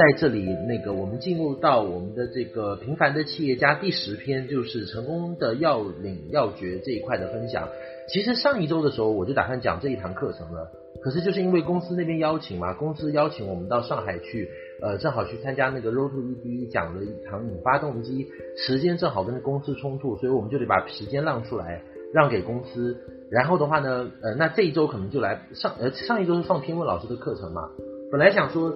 在这里，那个我们进入到我们的这个平凡的企业家第十篇，就是成功的要领要诀这一块的分享。其实上一周的时候，我就打算讲这一堂课程了，可是就是因为公司那边邀请嘛，公司邀请我们到上海去，呃，正好去参加那个 Road to ED 讲了一堂引发动机，时间正好跟公司冲突，所以我们就得把时间让出来，让给公司。然后的话呢，呃，那这一周可能就来上，呃，上一周是放天问老师的课程嘛，本来想说。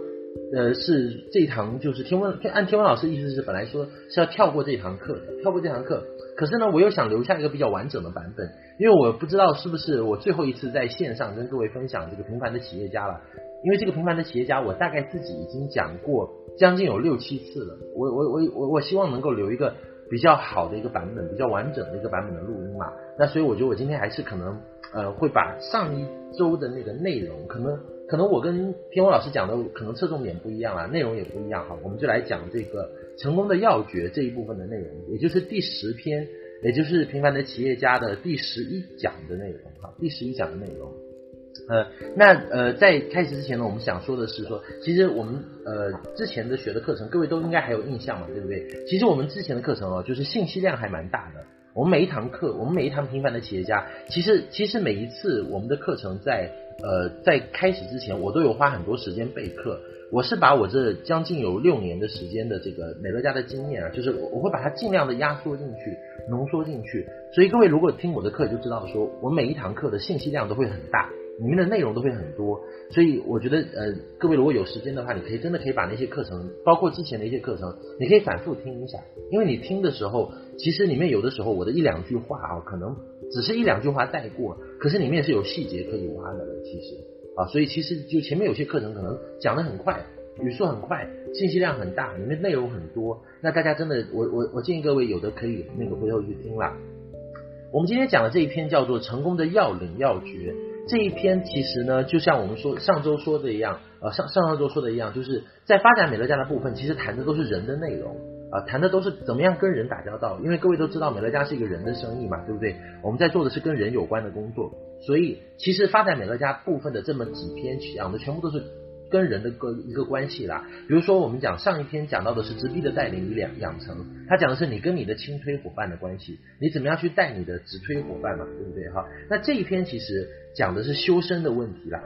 呃，是这一堂就是天文，按天文老师意思是本来说是要跳过这堂课的，跳过这堂课。可是呢，我又想留下一个比较完整的版本，因为我不知道是不是我最后一次在线上跟各位分享这个平凡的企业家了。因为这个平凡的企业家，我大概自己已经讲过将近有六七次了。我我我我我希望能够留一个比较好的一个版本，比较完整的一个版本的录音嘛。那所以我觉得我今天还是可能呃会把上一周的那个内容可能。可能我跟天文老师讲的可能侧重点不一样啊，内容也不一样哈，我们就来讲这个成功的要诀这一部分的内容，也就是第十篇，也就是平凡的企业家的第十一讲的内容哈，第十一讲的内容。呃，那呃在开始之前呢，我们想说的是说，其实我们呃之前的学的课程，各位都应该还有印象嘛，对不对？其实我们之前的课程哦，就是信息量还蛮大的。我们每一堂课，我们每一堂平凡的企业家，其实其实每一次我们的课程在。呃，在开始之前，我都有花很多时间备课。我是把我这将近有六年的时间的这个美乐家的经验啊，就是我我会把它尽量的压缩进去，浓缩进去。所以各位如果听我的课，就知道说我每一堂课的信息量都会很大，里面的内容都会很多。所以我觉得，呃，各位如果有时间的话，你可以真的可以把那些课程，包括之前的一些课程，你可以反复听一下，因为你听的时候，其实里面有的时候我的一两句话啊，可能。只是一两句话带过，可是里面是有细节可以挖的了。其实啊，所以其实就前面有些课程可能讲的很快，语速很快，信息量很大，里面内容很多。那大家真的，我我我建议各位有的可以那个回头去听啦。我们今天讲的这一篇叫做《成功的要领要诀》，这一篇其实呢，就像我们说上周说的一样，呃上上上周说的一样，就是在发展美乐家的部分，其实谈的都是人的内容。啊，谈的都是怎么样跟人打交道，因为各位都知道美乐家是一个人的生意嘛，对不对？我们在做的是跟人有关的工作，所以其实发展美乐家部分的这么几篇讲的全部都是跟人的个一个关系啦。比如说我们讲上一篇讲到的是直逼的带领与养养成，他讲的是你跟你的轻推伙伴的关系，你怎么样去带你的直推伙伴嘛，对不对？哈，那这一篇其实讲的是修身的问题啦。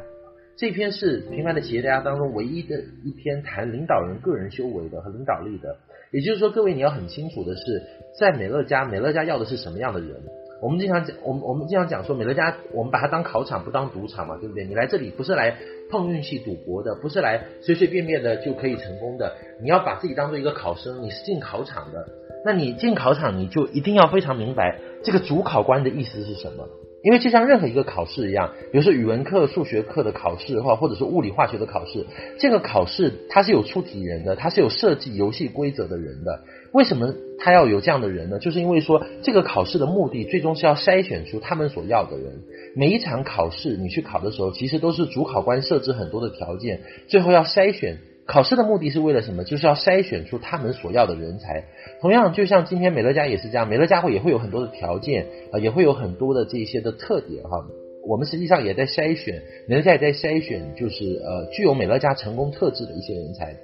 这篇是平凡的企业家当中唯一的一篇谈领导人个人修为的和领导力的。也就是说，各位你要很清楚的是，在美乐家，美乐家要的是什么样的人？我们经常讲，我们我们经常讲说，美乐家我们把它当考场，不当赌场嘛，对不对？你来这里不是来碰运气赌博的，不是来随随便便的就可以成功的。你要把自己当做一个考生，你是进考场的。那你进考场，你就一定要非常明白这个主考官的意思是什么。因为就像任何一个考试一样，比如说语文课、数学课的考试，或或者是物理化学的考试，这个考试它是有出题人的，它是有设计游戏规则的人的。为什么他要有这样的人呢？就是因为说这个考试的目的最终是要筛选出他们所要的人。每一场考试你去考的时候，其实都是主考官设置很多的条件，最后要筛选。考试的目的是为了什么？就是要筛选出他们所要的人才。同样，就像今天美乐家也是这样，美乐家会也会有很多的条件啊，也会有很多的这些的特点哈。我们实际上也在筛选，美乐家也在筛选，就是呃具有美乐家成功特质的一些人才。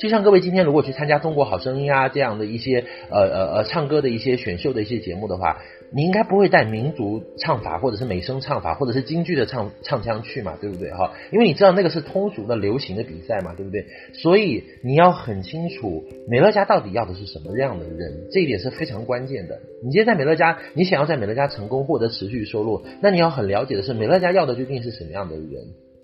就像各位今天如果去参加《中国好声音》啊这样的一些呃呃呃唱歌的一些选秀的一些节目的话。你应该不会带民族唱法，或者是美声唱法，或者是京剧的唱唱腔去嘛，对不对哈？因为你知道那个是通俗的流行的比赛嘛，对不对？所以你要很清楚美乐家到底要的是什么样的人，这一点是非常关键的。你今天在美乐家，你想要在美乐家成功，获得持续收入，那你要很了解的是美乐家要的究竟是什么样的人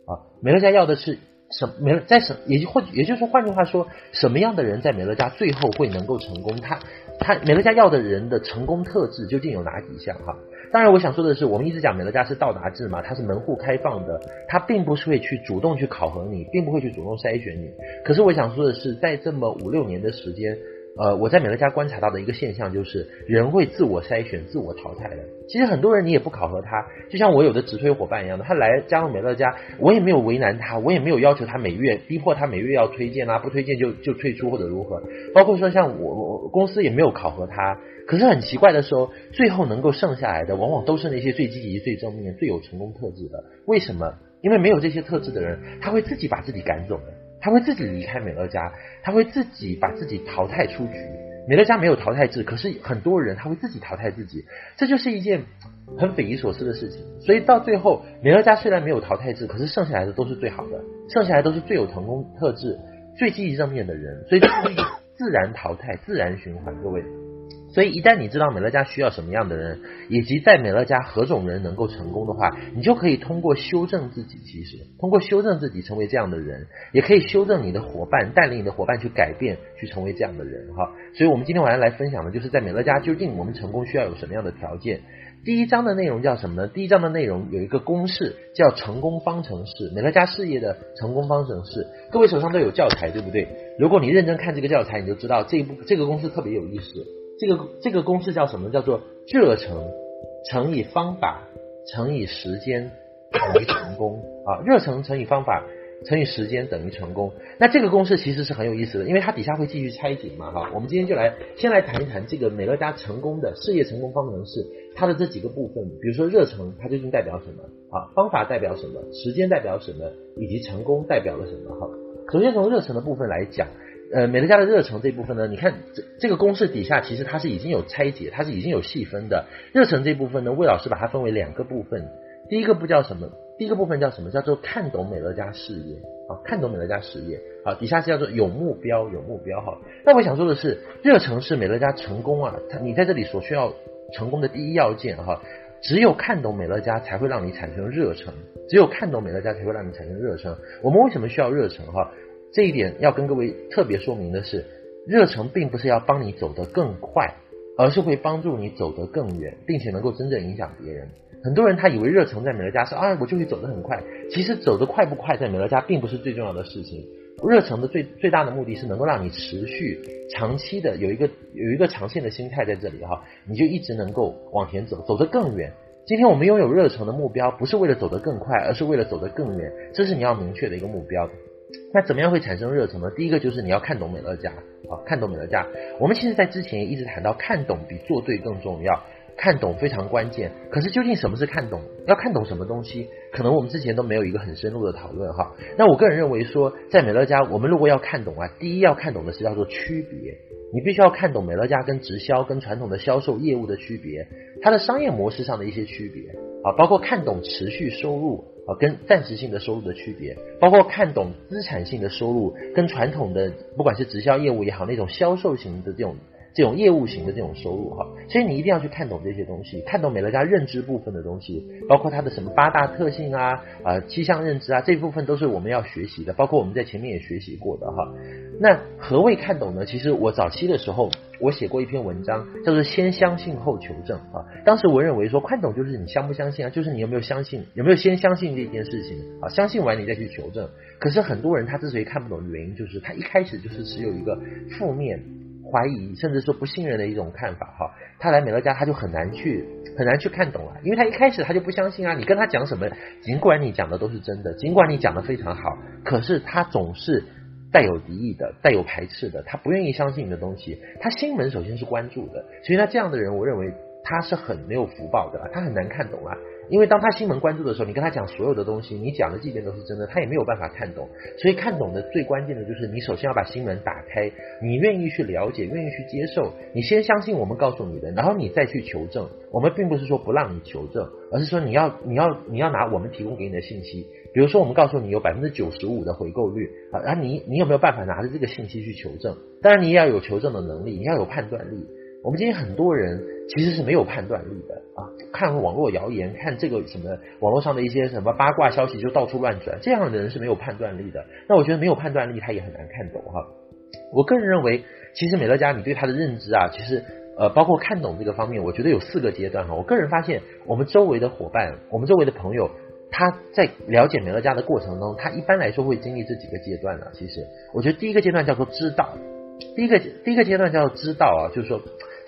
啊？美乐家要的是。什美乐在什也就或也就是说，换句话说，什么样的人在美乐家最后会能够成功？他他美乐家要的人的成功特质究竟有哪几项？哈，当然我想说的是，我们一直讲美乐家是到达制嘛，它是门户开放的，它并不是会去主动去考核你，并不会去主动筛选你。可是我想说的是，在这么五六年的时间。呃，我在美乐家观察到的一个现象就是，人会自我筛选、自我淘汰的。其实很多人你也不考核他，就像我有的直推伙伴一样的，他来加入美乐家，我也没有为难他，我也没有要求他每月逼迫他每月要推荐啊，不推荐就就退出或者如何。包括说像我我公司也没有考核他，可是很奇怪的时候，最后能够剩下来的，往往都是那些最积极、最正面、最有成功特质的。为什么？因为没有这些特质的人，他会自己把自己赶走的。他会自己离开美乐家，他会自己把自己淘汰出局。美乐家没有淘汰制，可是很多人他会自己淘汰自己，这就是一件很匪夷所思的事情。所以到最后，美乐家虽然没有淘汰制，可是剩下来的都是最好的，剩下来都是最有成功特质、最积极正面的人，所以这是一个自然淘汰、自然循环。各位。所以，一旦你知道美乐家需要什么样的人，以及在美乐家何种人能够成功的话，你就可以通过修正自己，其实通过修正自己成为这样的人，也可以修正你的伙伴，带领你的伙伴去改变，去成为这样的人哈。所以，我们今天晚上来分享的就是在美乐家究竟我们成功需要有什么样的条件。第一章的内容叫什么呢？第一章的内容有一个公式叫成功方程式，美乐家事业的成功方程式。各位手上都有教材，对不对？如果你认真看这个教材，你就知道这一部这个公式特别有意思。这个这个公式叫什么？叫做热成乘以方法乘以时间等于成功啊！热成乘以方法乘以时间等于成功。那这个公式其实是很有意思的，因为它底下会继续拆解嘛，哈。我们今天就来先来谈一谈这个美乐家成功的事业成功方程式，它的这几个部分，比如说热成它究竟代表什么啊？方法代表什么？时间代表什么？以及成功代表了什么？哈。首先从热成的部分来讲。呃，美乐家的热忱这部分呢，你看这这个公式底下其实它是已经有拆解，它是已经有细分的。热忱这部分呢，魏老师把它分为两个部分。第一个部叫什么？第一个部分叫什么？叫做看懂美乐家事业啊，看懂美乐家事业啊。底下是叫做有目标，有目标哈。那我想说的是，热忱是美乐家成功啊，它你在这里所需要成功的第一要件哈。只有看懂美乐家，才会让你产生热忱；只有看懂美乐家，才会让你产生热忱。我们为什么需要热忱哈？这一点要跟各位特别说明的是，热忱并不是要帮你走得更快，而是会帮助你走得更远，并且能够真正影响别人。很多人他以为热忱在美乐家是啊，我就会走得很快。其实走得快不快在美乐家并不是最重要的事情。热忱的最最大的目的是能够让你持续、长期的有一个有一个长线的心态在这里哈，你就一直能够往前走，走得更远。今天我们拥有热忱的目标，不是为了走得更快，而是为了走得更远。这是你要明确的一个目标。那怎么样会产生热忱呢？第一个就是你要看懂美乐家啊，看懂美乐家。我们其实在之前一直谈到，看懂比做对更重要，看懂非常关键。可是究竟什么是看懂？要看懂什么东西？可能我们之前都没有一个很深入的讨论哈。那我个人认为说，在美乐家，我们如果要看懂啊，第一要看懂的是叫做区别。你必须要看懂美乐家跟直销、跟传统的销售业务的区别，它的商业模式上的一些区别啊，包括看懂持续收入。啊，跟暂时性的收入的区别，包括看懂资产性的收入跟传统的，不管是直销业务也好，那种销售型的这种。这种业务型的这种收入哈，所以你一定要去看懂这些东西，看懂美乐家认知部分的东西，包括它的什么八大特性啊，啊七项认知啊，这部分都是我们要学习的，包括我们在前面也学习过的哈。那何谓看懂呢？其实我早期的时候，我写过一篇文章，叫做先相信后求证啊。当时我认为说，看懂就是你相不相信啊，就是你有没有相信，有没有先相信这件事情啊，相信完你再去求证。可是很多人他之所以看不懂的原因，就是他一开始就是持有一个负面。怀疑甚至说不信任的一种看法哈，他来美乐家他就很难去很难去看懂了，因为他一开始他就不相信啊，你跟他讲什么，尽管你讲的都是真的，尽管你讲的非常好，可是他总是带有敌意的，带有排斥的，他不愿意相信你的东西，他心门首先是关注的，所以他这样的人，我认为他是很没有福报的，他很难看懂啊。因为当他心门关注的时候，你跟他讲所有的东西，你讲的即便都是真的，他也没有办法看懂。所以看懂的最关键的就是你首先要把心门打开，你愿意去了解，愿意去接受，你先相信我们告诉你的，然后你再去求证。我们并不是说不让你求证，而是说你要你要你要拿我们提供给你的信息，比如说我们告诉你有百分之九十五的回购率啊，然后你你有没有办法拿着这个信息去求证？当然你也要有求证的能力，你要有判断力。我们今天很多人其实是没有判断力的啊，看网络谣言，看这个什么网络上的一些什么八卦消息就到处乱转，这样的人是没有判断力的。那我觉得没有判断力，他也很难看懂哈。我个人认为，其实美乐家你对他的认知啊，其实呃，包括看懂这个方面，我觉得有四个阶段哈。我个人发现，我们周围的伙伴，我们周围的朋友，他在了解美乐家的过程中，他一般来说会经历这几个阶段呢。其实，我觉得第一个阶段叫做知道，第一个第一个阶段叫做知道啊，就是说。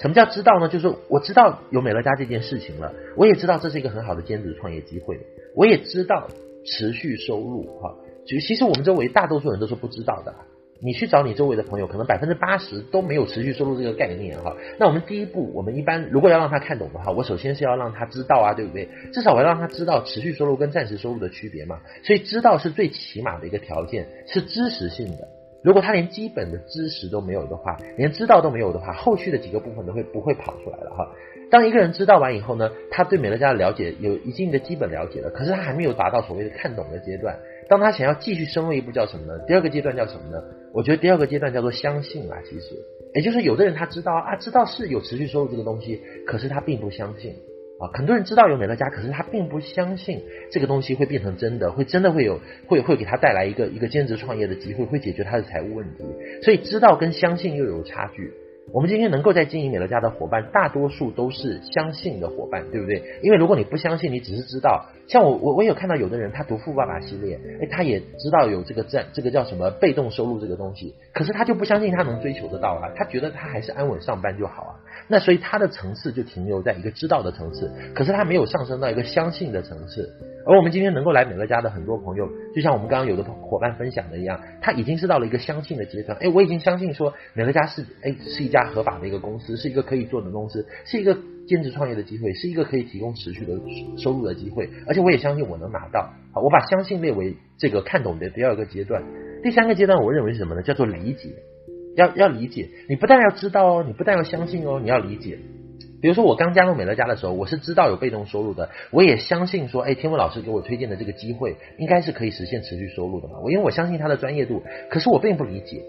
什么叫知道呢？就是我知道有美乐家这件事情了，我也知道这是一个很好的兼职创业机会，我也知道持续收入哈。就其实我们周围大多数人都是不知道的，你去找你周围的朋友，可能百分之八十都没有持续收入这个概念哈。那我们第一步，我们一般如果要让他看懂的话，我首先是要让他知道啊，对不对？至少我要让他知道持续收入跟暂时收入的区别嘛。所以知道是最起码的一个条件，是知识性的。如果他连基本的知识都没有的话，连知道都没有的话，后续的几个部分都会不会跑出来了哈。当一个人知道完以后呢，他对美乐家的了解有一定的基本了解了，可是他还没有达到所谓的看懂的阶段。当他想要继续深入一步，叫什么呢？第二个阶段叫什么呢？我觉得第二个阶段叫做相信啊，其实也就是有的人他知道啊，知道是有持续收入这个东西，可是他并不相信。啊，很多人知道有美乐家，可是他并不相信这个东西会变成真的，会真的会有会会给他带来一个一个兼职创业的机会，会解决他的财务问题。所以知道跟相信又有差距。我们今天能够在经营美乐家的伙伴，大多数都是相信的伙伴，对不对？因为如果你不相信，你只是知道，像我我我有看到有的人他读富爸爸系列，诶，他也知道有这个这这个叫什么被动收入这个东西，可是他就不相信他能追求得到啊，他觉得他还是安稳上班就好啊。那所以他的层次就停留在一个知道的层次，可是他没有上升到一个相信的层次。而我们今天能够来美乐家的很多朋友，就像我们刚刚有的伙伴分享的一样，他已经是到了一个相信的阶段。哎，我已经相信说美乐家是哎是一家合法的一个公司，是一个可以做的公司，是一个兼职创业的机会，是一个可以提供持续的收入的机会。而且我也相信我能拿到。好，我把相信列为这个看懂的第二个阶段。第三个阶段，我认为是什么呢？叫做理解。要要理解，你不但要知道哦，你不但要相信哦，你要理解。比如说我刚加入美乐家的时候，我是知道有被动收入的，我也相信说，哎，天文老师给我推荐的这个机会，应该是可以实现持续收入的嘛。我因为我相信他的专业度，可是我并不理解。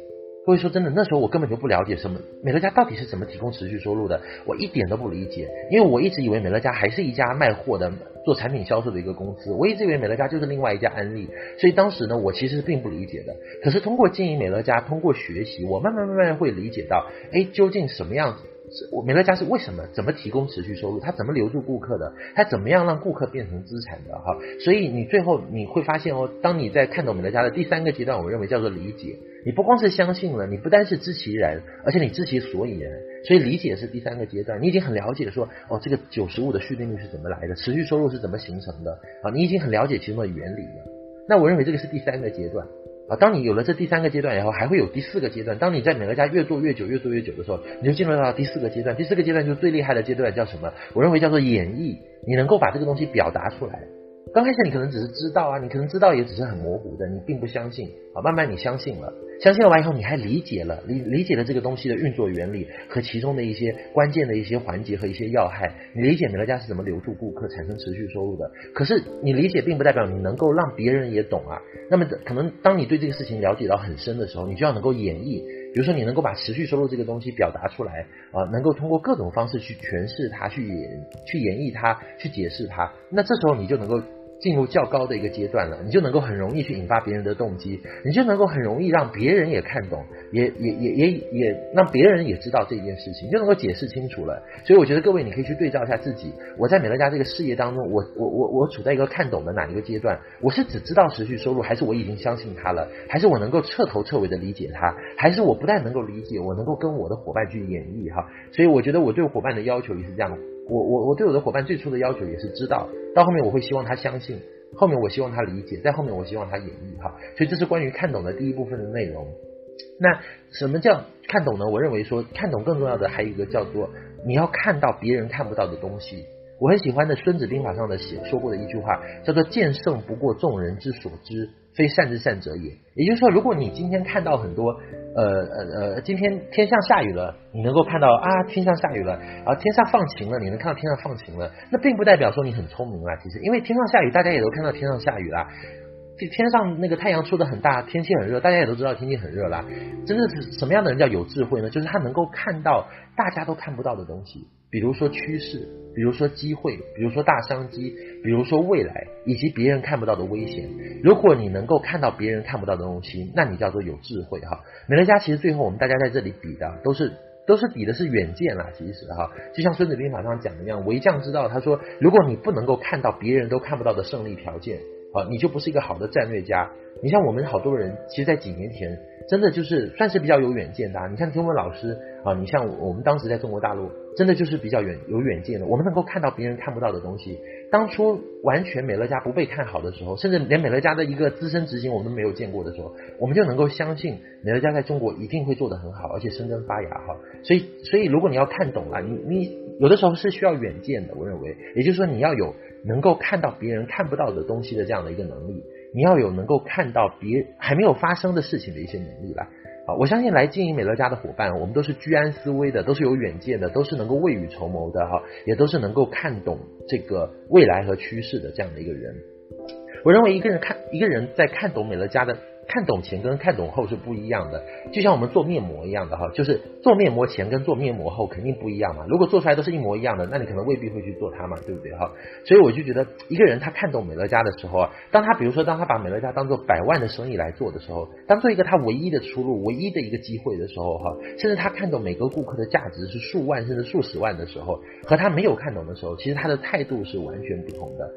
各位说真的，那时候我根本就不了解什么美乐家到底是怎么提供持续收入的，我一点都不理解，因为我一直以为美乐家还是一家卖货的、做产品销售的一个公司，我一直以为美乐家就是另外一家安利，所以当时呢，我其实是并不理解的。可是通过经营美乐家，通过学习，我慢慢慢慢会理解到，哎，究竟什么样子？美乐家是为什么？怎么提供持续收入？他怎么留住顾客的？他怎么样让顾客变成资产的？哈，所以你最后你会发现哦，当你在看懂美乐家的第三个阶段，我认为叫做理解。你不光是相信了，你不单是知其然，而且你知其所以然。所以理解是第三个阶段，你已经很了解说，哦，这个九十五的续订率是怎么来的？持续收入是怎么形成的？啊，你已经很了解其中的原理了。那我认为这个是第三个阶段。啊，当你有了这第三个阶段以后，还会有第四个阶段。当你在美乐家越做越久，越做越久的时候，你就进入到第四个阶段。第四个阶段就是最厉害的阶段，叫什么？我认为叫做演绎。你能够把这个东西表达出来。刚开始你可能只是知道啊，你可能知道也只是很模糊的，你并不相信啊。慢慢你相信了，相信了完以后，你还理解了，理理解了这个东西的运作原理和其中的一些关键的一些环节和一些要害。你理解美乐家是怎么留住顾客、产生持续收入的。可是你理解并不代表你能够让别人也懂啊。那么可能当你对这个事情了解到很深的时候，你就要能够演绎。比如说你能够把持续收入这个东西表达出来啊，能够通过各种方式去诠释它、去演、去演绎它、去解释它。那这时候你就能够。进入较高的一个阶段了，你就能够很容易去引发别人的动机，你就能够很容易让别人也看懂，也也也也也让别人也知道这件事情，就能够解释清楚了。所以我觉得各位，你可以去对照一下自己，我在美乐家这个事业当中，我我我我处在一个看懂的哪一个阶段？我是只知道持续收入，还是我已经相信它了？还是我能够彻头彻尾的理解它？还是我不但能够理解，我能够跟我的伙伴去演绎哈？所以我觉得我对伙伴的要求也是这样。我我我对我的伙伴最初的要求也是知道，到后面我会希望他相信，后面我希望他理解，在后面我希望他演绎哈，所以这是关于看懂的第一部分的内容。那什么叫看懂呢？我认为说看懂更重要的还有一个叫做你要看到别人看不到的东西。我很喜欢的《孙子兵法》上的写说过的一句话，叫做“见胜不过众人之所知，非善之善者也”。也就是说，如果你今天看到很多，呃呃呃，今天天上下雨了，你能够看到啊，天上下雨了啊，天上放晴了，你能看到天上放晴了，那并不代表说你很聪明啊。其实，因为天上下雨，大家也都看到天上下雨啦。这天上那个太阳出的很大，天气很热，大家也都知道天气很热啦。真的是什么样的人叫有智慧呢？就是他能够看到大家都看不到的东西，比如说趋势，比如说机会，比如说大商机，比如说未来，以及别人看不到的危险。如果你能够看到别人看不到的东西，那你叫做有智慧哈。美乐家其实最后我们大家在这里比的都是都是比的是远见啦，其实哈，就像孙子兵法上讲的一样，为将之道，他说，如果你不能够看到别人都看不到的胜利条件。啊，你就不是一个好的战略家。你像我们好多人，其实，在几年前，真的就是算是比较有远见的啊。你像天文老师啊，你像我们当时在中国大陆，真的就是比较远有远见的。我们能够看到别人看不到的东西，当初完全美乐家不被看好的时候，甚至连美乐家的一个资深执行我们没有见过的时候，我们就能够相信美乐家在中国一定会做得很好，而且生根发芽哈。所以，所以如果你要看懂了，你你有的时候是需要远见的，我认为，也就是说你要有能够看到别人看不到的东西的这样的一个能力，你要有能够看到别还没有发生的事情的一些能力来。啊，我相信来经营美乐家的伙伴，我们都是居安思危的，都是有远见的，都是能够未雨绸缪的哈，也都是能够看懂这个未来和趋势的这样的一个人。我认为一个人看一个人在看懂美乐家的。看懂前跟看懂后是不一样的，就像我们做面膜一样的哈，就是做面膜前跟做面膜后肯定不一样嘛。如果做出来都是一模一样的，那你可能未必会去做它嘛，对不对哈？所以我就觉得一个人他看懂美乐家的时候啊，当他比如说当他把美乐家当做百万的生意来做的时候，当做一个他唯一的出路、唯一的一个机会的时候哈，甚至他看懂每个顾客的价值是数万甚至数十万的时候，和他没有看懂的时候，其实他的态度是完全不同的。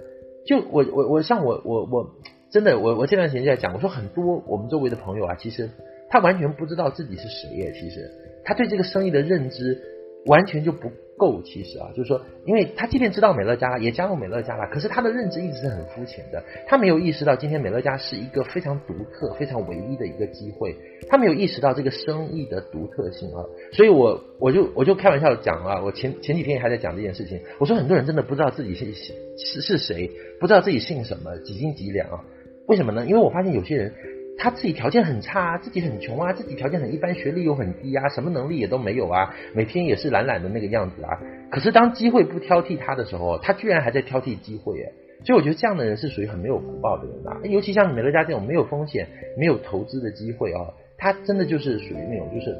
就我我我像我我我。真的，我我这段时间在讲，我说很多我们周围的朋友啊，其实他完全不知道自己是谁耶。其实他对这个生意的认知完全就不够。其实啊，就是说，因为他即便知道美乐家，也加入美乐家了，可是他的认知一直是很肤浅的。他没有意识到今天美乐家是一个非常独特、非常唯一的一个机会。他没有意识到这个生意的独特性啊。所以我我就我就开玩笑讲啊，我前前几天还在讲这件事情。我说很多人真的不知道自己是是是谁，不知道自己姓什么，几斤几两啊。为什么呢？因为我发现有些人他自己条件很差，啊自己很穷啊，自己条件很一般，学历又很低啊，什么能力也都没有啊，每天也是懒懒的那个样子啊。可是当机会不挑剔他的时候，他居然还在挑剔机会诶。所以我觉得这样的人是属于很没有福报的人啊。尤其像美乐家这种没有风险、没有投资的机会啊，他真的就是属于那种就是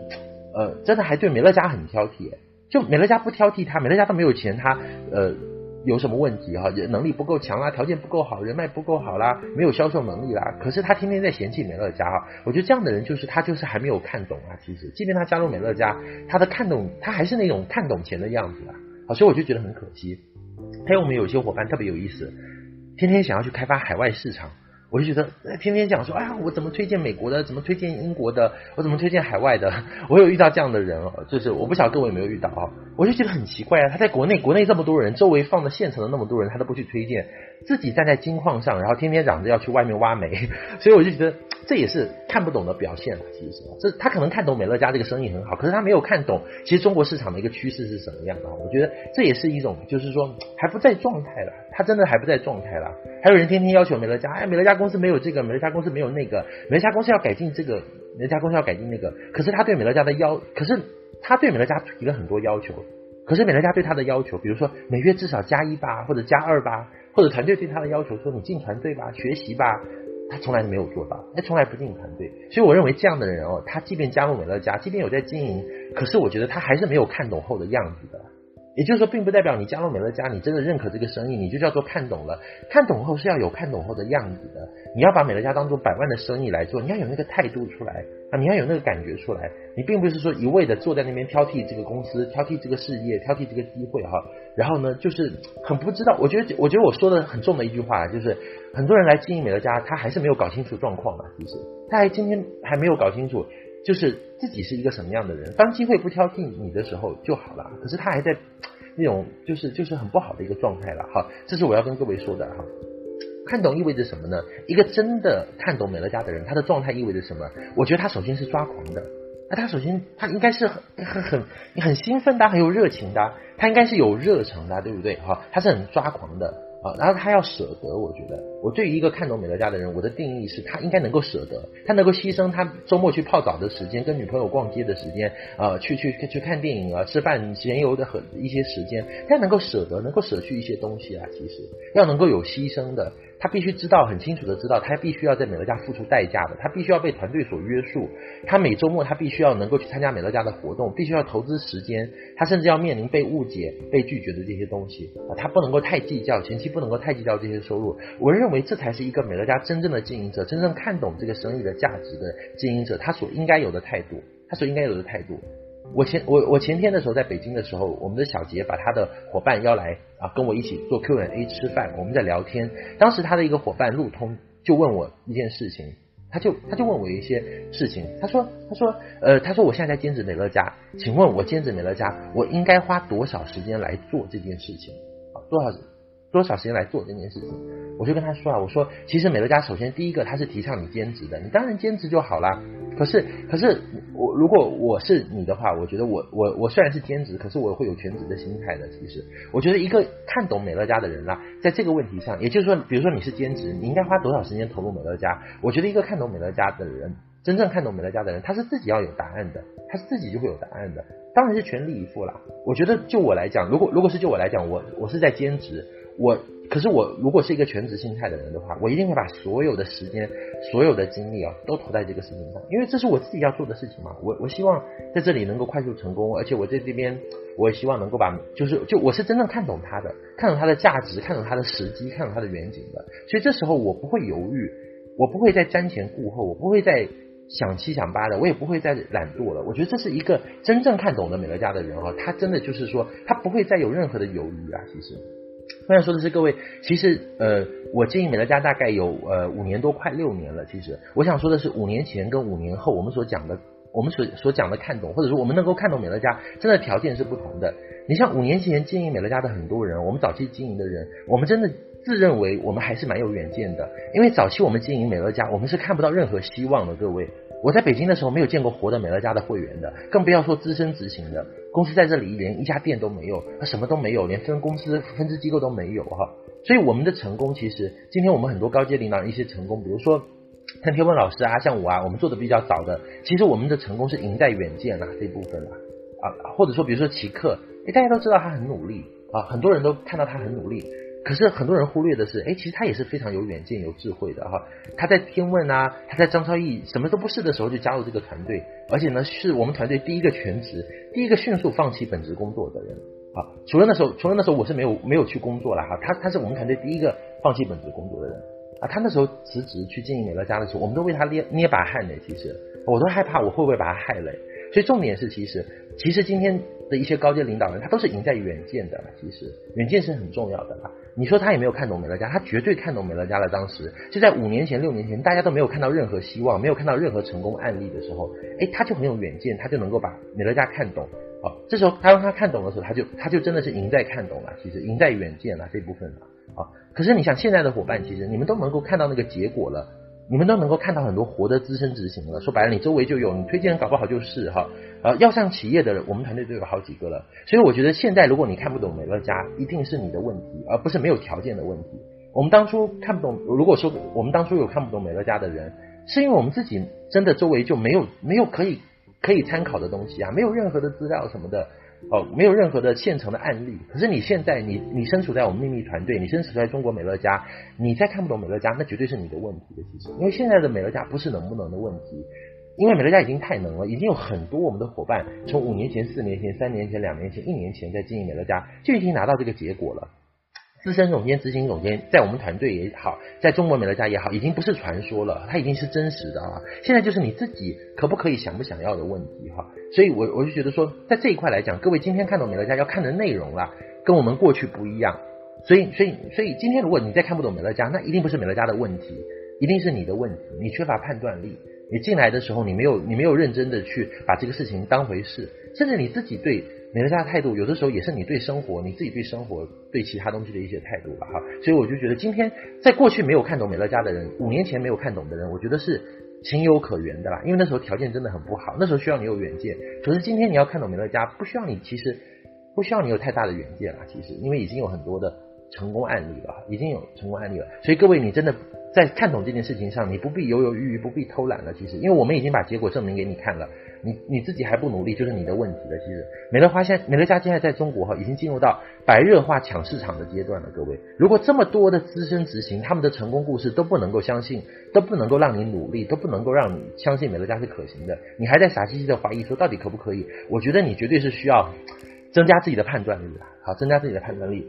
呃，真的还对美乐家很挑剔。就美乐家不挑剔他，美乐家都没有钱，他呃。有什么问题哈？能力不够强啦，条件不够好，人脉不够好啦，没有销售能力啦。可是他天天在嫌弃美乐家哈，我觉得这样的人就是他就是还没有看懂啊。其实，即便他加入美乐家，他的看懂他还是那种看懂钱的样子啊。好，所以我就觉得很可惜。还有我们有些伙伴特别有意思，天天想要去开发海外市场。我就觉得天天讲说，哎呀，我怎么推荐美国的？怎么推荐英国的？我怎么推荐海外的？我有遇到这样的人，就是我不晓得各位有没有遇到啊？我就觉得很奇怪啊，他在国内，国内这么多人，周围放的现成的那么多人，他都不去推荐，自己站在金矿上，然后天天嚷着要去外面挖煤，所以我就觉得 这也是看不懂的表现。其实，这他可能看懂美乐家这个生意很好，可是他没有看懂其实中国市场的一个趋势是什么样的。我觉得这也是一种，就是说还不在状态了，他真的还不在状态了。还有人天天要求美乐家，哎，美乐家公司没有这个，美乐家公司没有那个，美乐家公司要改进这个，美乐家公司要改进那个。可是他对美乐家的要，可是他对美乐家提了很多要求，可是美乐家对他的要求，比如说每月至少加一吧，或者加二吧，或者团队对他的要求说你进团队吧，学习吧，他从来没有做到，他从来不进团队。所以我认为这样的人哦，他即便加入美乐家，即便有在经营，可是我觉得他还是没有看懂后的样子的。也就是说，并不代表你加入美乐家，你真的认可这个生意，你就叫做看懂了。看懂后是要有看懂后的样子的。你要把美乐家当做百万的生意来做，你要有那个态度出来啊，你要有那个感觉出来。你并不是说一味的坐在那边挑剔这个公司、挑剔这个事业、挑剔这个机会哈。然后呢，就是很不知道。我觉得，我觉得我说的很重的一句话就是，很多人来经营美乐家，他还是没有搞清楚状况嘛，是不是？他还今天还没有搞清楚，就是自己是一个什么样的人。当机会不挑剔你的时候就好了。可是他还在。那种就是就是很不好的一个状态了哈，这是我要跟各位说的哈。看懂意味着什么呢？一个真的看懂美乐家的人，他的状态意味着什么？我觉得他首先是抓狂的，那他首先他应该是很很很你很兴奋的，很有热情的，他应该是有热诚的，对不对？哈，他是很抓狂的啊。然后他要舍得，我觉得，我对于一个看懂美乐家的人，我的定义是他应该能够舍得，他能够牺牲他周末去泡澡的时间，跟女朋友逛街的时间，呃，去去去看电影啊，吃饭闲游的很一些时间，他能够舍得，能够舍去一些东西啊，其实要能够有牺牲的。他必须知道，很清楚的知道，他必须要在美乐家付出代价的，他必须要被团队所约束，他每周末他必须要能够去参加美乐家的活动，必须要投资时间，他甚至要面临被误解、被拒绝的这些东西啊，他不能够太计较，前期不能够太计较这些收入。我认为这才是一个美乐家真正的经营者，真正看懂这个生意的价值的经营者，他所应该有的态度，他所应该有的态度。我前我我前天的时候在北京的时候，我们的小杰把他的伙伴邀来啊，跟我一起做 Q&A 吃饭，我们在聊天。当时他的一个伙伴路通就问我一件事情，他就他就问我一些事情，他说他说呃他说我现在在兼职美乐家，请问我兼职美乐家，我应该花多少时间来做这件事情啊？多少多少时间来做这件事情？我就跟他说啊，我说其实美乐家首先第一个他是提倡你兼职的，你当然兼职就好啦。可是可是我如果我是你的话，我觉得我我我虽然是兼职，可是我会有全职的心态的。其实我觉得一个看懂美乐家的人啦，在这个问题上，也就是说，比如说你是兼职，你应该花多少时间投入美乐家？我觉得一个看懂美乐家的人，真正看懂美乐家的人，他是自己要有答案的，他是自己就会有答案的。当然是全力以赴啦。我觉得就我来讲，如果如果是就我来讲，我我是在兼职，我可是我如果是一个全职心态的人的话，我一定会把所有的时间、所有的精力啊，都投在这个事情上，因为这是我自己要做的事情嘛。我我希望在这里能够快速成功，而且我在这边，我也希望能够把，就是就我是真正看懂它的，看懂它的价值，看懂它的时机，看懂它的远景的。所以这时候我不会犹豫，我不会再瞻前顾后，我不会再。想七想八的，我也不会再懒惰了。我觉得这是一个真正看懂的美乐家的人哈，他真的就是说，他不会再有任何的犹豫啊。其实，我想说的是，各位，其实呃，我经营美乐家大概有呃五年多，快六年了。其实，我想说的是，五年前跟五年后，我们所讲的，我们所所讲的看懂，或者说我们能够看懂美乐家，真的条件是不同的。你像五年前经营美乐家的很多人，我们早期经营的人，我们真的。自认为我们还是蛮有远见的，因为早期我们经营美乐家，我们是看不到任何希望的。各位，我在北京的时候没有见过活的美乐家的会员的，更不要说资深执行的。公司在这里连一家店都没有，什么都没有，连分公司、分支机构都没有哈。所以我们的成功，其实今天我们很多高阶领导人一些成功，比如说像天文老师啊，像我啊，我们做的比较早的，其实我们的成功是赢在远见啊这一部分啊啊，或者说比如说奇克，诶，大家都知道他很努力啊，很多人都看到他很努力。可是很多人忽略的是，哎，其实他也是非常有远见、有智慧的哈。他在天问啊，他在张超毅什么都不是的时候就加入这个团队，而且呢，是我们团队第一个全职、第一个迅速放弃本职工作的人啊。除了那时候，除了那时候我是没有没有去工作了哈。他他是我们团队第一个放弃本职工作的人啊。他那时候辞职去经营美乐家的时候，我们都为他捏捏把汗呢。其实我都害怕我会不会把他害了。所以重点是，其实其实今天的一些高阶领导人，他都是赢在远见的。其实远见是很重要的啦。你说他也没有看懂美乐家，他绝对看懂美乐家了。当时就在五年前、六年前，大家都没有看到任何希望，没有看到任何成功案例的时候，哎，他就很有远见，他就能够把美乐家看懂。好，这时候他让他看懂的时候，他就他就真的是赢在看懂了。其实赢在远见了这部分了。可是你想现在的伙伴，其实你们都能够看到那个结果了。你们都能够看到很多活的资深执行了，说白了，你周围就有，你推荐人搞不好就是哈，呃，要上企业的，我们团队都有好几个了。所以我觉得现在如果你看不懂美乐家，一定是你的问题，而不是没有条件的问题。我们当初看不懂，如果说我们当初有看不懂美乐家的人，是因为我们自己真的周围就没有没有可以可以参考的东西啊，没有任何的资料什么的。哦，没有任何的现成的案例。可是你现在，你你身处在我们秘密团队，你身处在中国美乐家，你再看不懂美乐家，那绝对是你的问题的。其实，因为现在的美乐家不是能不能的问题，因为美乐家已经太能了，已经有很多我们的伙伴从五年前、四年前、三年前、两年前、一年前在经营美乐家，就已经拿到这个结果了。资深总监、执行总监，在我们团队也好，在中国美乐家也好，已经不是传说了，它已经是真实的啊！现在就是你自己可不可以、想不想要的问题哈。所以我我就觉得说，在这一块来讲，各位今天看懂美乐家要看的内容啦，跟我们过去不一样。所以，所以，所以今天如果你再看不懂美乐家，那一定不是美乐家的问题，一定是你的问题，你缺乏判断力。你进来的时候，你没有你没有认真的去把这个事情当回事，甚至你自己对。美乐家的态度，有的时候也是你对生活、你自己对生活、对其他东西的一些态度吧，哈。所以我就觉得，今天在过去没有看懂美乐家的人，五年前没有看懂的人，我觉得是情有可原的啦。因为那时候条件真的很不好，那时候需要你有远见。可是今天你要看懂美乐家，不需要你，其实不需要你有太大的远见啦。其实，因为已经有很多的成功案例了，已经有成功案例了。所以各位，你真的在看懂这件事情上，你不必犹犹豫豫，不必偷懒了。其实，因为我们已经把结果证明给你看了。你你自己还不努力，就是你的问题了。其实，美乐花现美乐家现在在中国哈，已经进入到白热化抢市场的阶段了。各位，如果这么多的资深执行，他们的成功故事都不能够相信，都不能够让你努力，都不能够让你相信美乐家是可行的，你还在傻兮兮的怀疑说到底可不可以？我觉得你绝对是需要增加自己的判断力的，好，增加自己的判断力。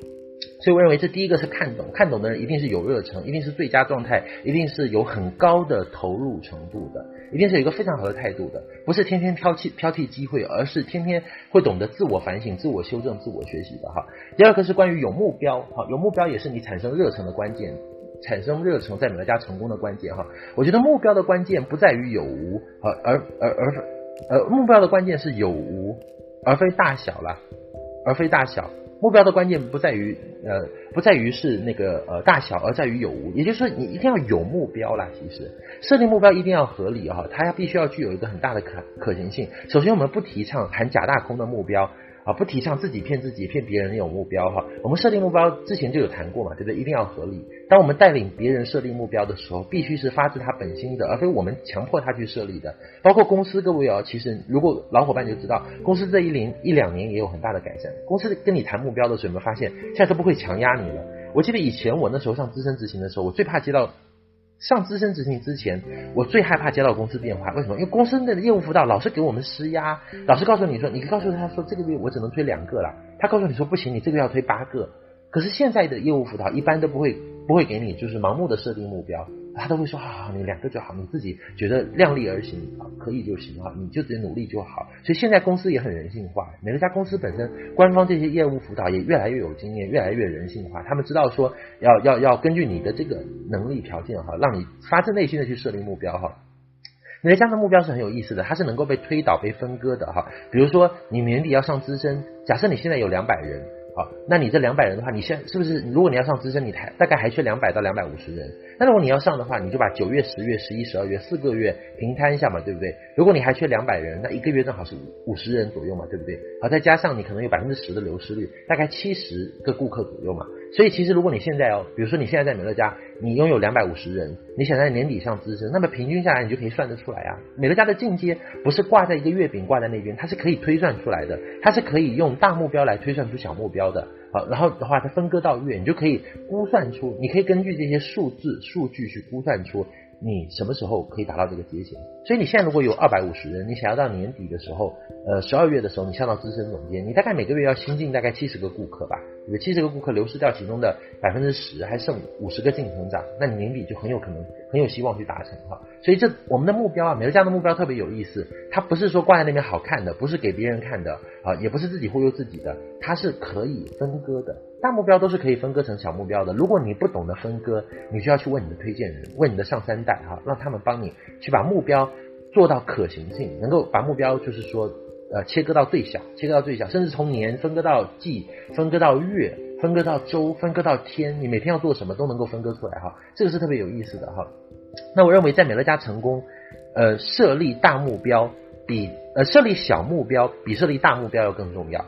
所以我认为这第一个是看懂，看懂的人一定是有热忱，一定是最佳状态，一定是有很高的投入程度的，一定是有一个非常好的态度的，不是天天挑剔挑剔机会，而是天天会懂得自我反省、自我修正、自我学习的哈。第二个是关于有目标哈，有目标也是你产生热忱的关键，产生热忱在美乐家成功的关键哈。我觉得目标的关键不在于有无，而而而而而目标的关键是有无，而非大小了，而非大小。目标的关键不在于呃，不在于是那个呃大小，而在于有无。也就是说，你一定要有目标啦。其实设定目标一定要合理哈，它要必须要具有一个很大的可可行性。首先，我们不提倡含假大空的目标。啊，不提倡自己骗自己、骗别人有目标哈。我们设定目标之前就有谈过嘛，对不对？一定要合理。当我们带领别人设定目标的时候，必须是发自他本心的，而非我们强迫他去设立的。包括公司各位哦，其实如果老伙伴就知道，公司这一年一两年也有很大的改善。公司跟你谈目标的时候，有没有发现现在都不会强压你了？我记得以前我那时候上资深执行的时候，我最怕接到。上资深执行之前，我最害怕接到公司电话。为什么？因为公司的业务辅导老是给我们施压，老是告诉你说，你告诉他说这个月我只能推两个了，他告诉你说不行，你这个月要推八个。可是现在的业务辅导一般都不会不会给你就是盲目的设定目标。他都会说，好好，你两个就好，你自己觉得量力而行啊，可以就行啊，你就直接努力就好。所以现在公司也很人性化，每个家公司本身官方这些业务辅导也越来越有经验，越来越人性化。他们知道说要要要根据你的这个能力条件哈，让你发自内心的去设定目标哈。每个家的目标是很有意思的，它是能够被推导、被分割的哈。比如说你年底要上资深，假设你现在有两百人。好，那你这两百人的话，你现是不是？如果你要上资深，你还大概还缺两百到两百五十人。那如果你要上的话，你就把九月、十月、十一、十二月四个月平摊一下嘛，对不对？如果你还缺两百人，那一个月正好是五十人左右嘛，对不对？好，再加上你可能有百分之十的流失率，大概七十个顾客左右嘛。所以其实如果你现在哦，比如说你现在在美乐家，你拥有两百五十人，你想在年底上资深，那么平均下来你就可以算得出来啊。美乐家的进阶不是挂在一个月饼挂在那边，它是可以推算出来的，它是可以用大目标来推算出小目标的。好，然后的话，它分割到月，你就可以估算出，你可以根据这些数字数据去估算出你什么时候可以达到这个节点。所以你现在如果有二百五十人，你想要到年底的时候，呃，十二月的时候你上到资深总监，你大概每个月要新进大概七十个顾客吧，有七十个顾客流失掉其中的百分之十，还剩五十个净成长，那你年底就很有可能很有希望去达成哈。所以这我们的目标啊，美乐家的目标特别有意思，它不是说挂在那边好看的，不是给别人看的啊，也不是自己忽悠自己的，它是可以分割的。大目标都是可以分割成小目标的。如果你不懂得分割，你就要去问你的推荐人，问你的上三代哈，让他们帮你去把目标做到可行性，能够把目标就是说呃切割到最小，切割到最小，甚至从年分割到季，分割到月，分割到周，分割到天，你每天要做什么都能够分割出来哈。这个是特别有意思的哈。那我认为在美乐家成功，呃设立大目标比呃设立小目标比设立大目标要更重要。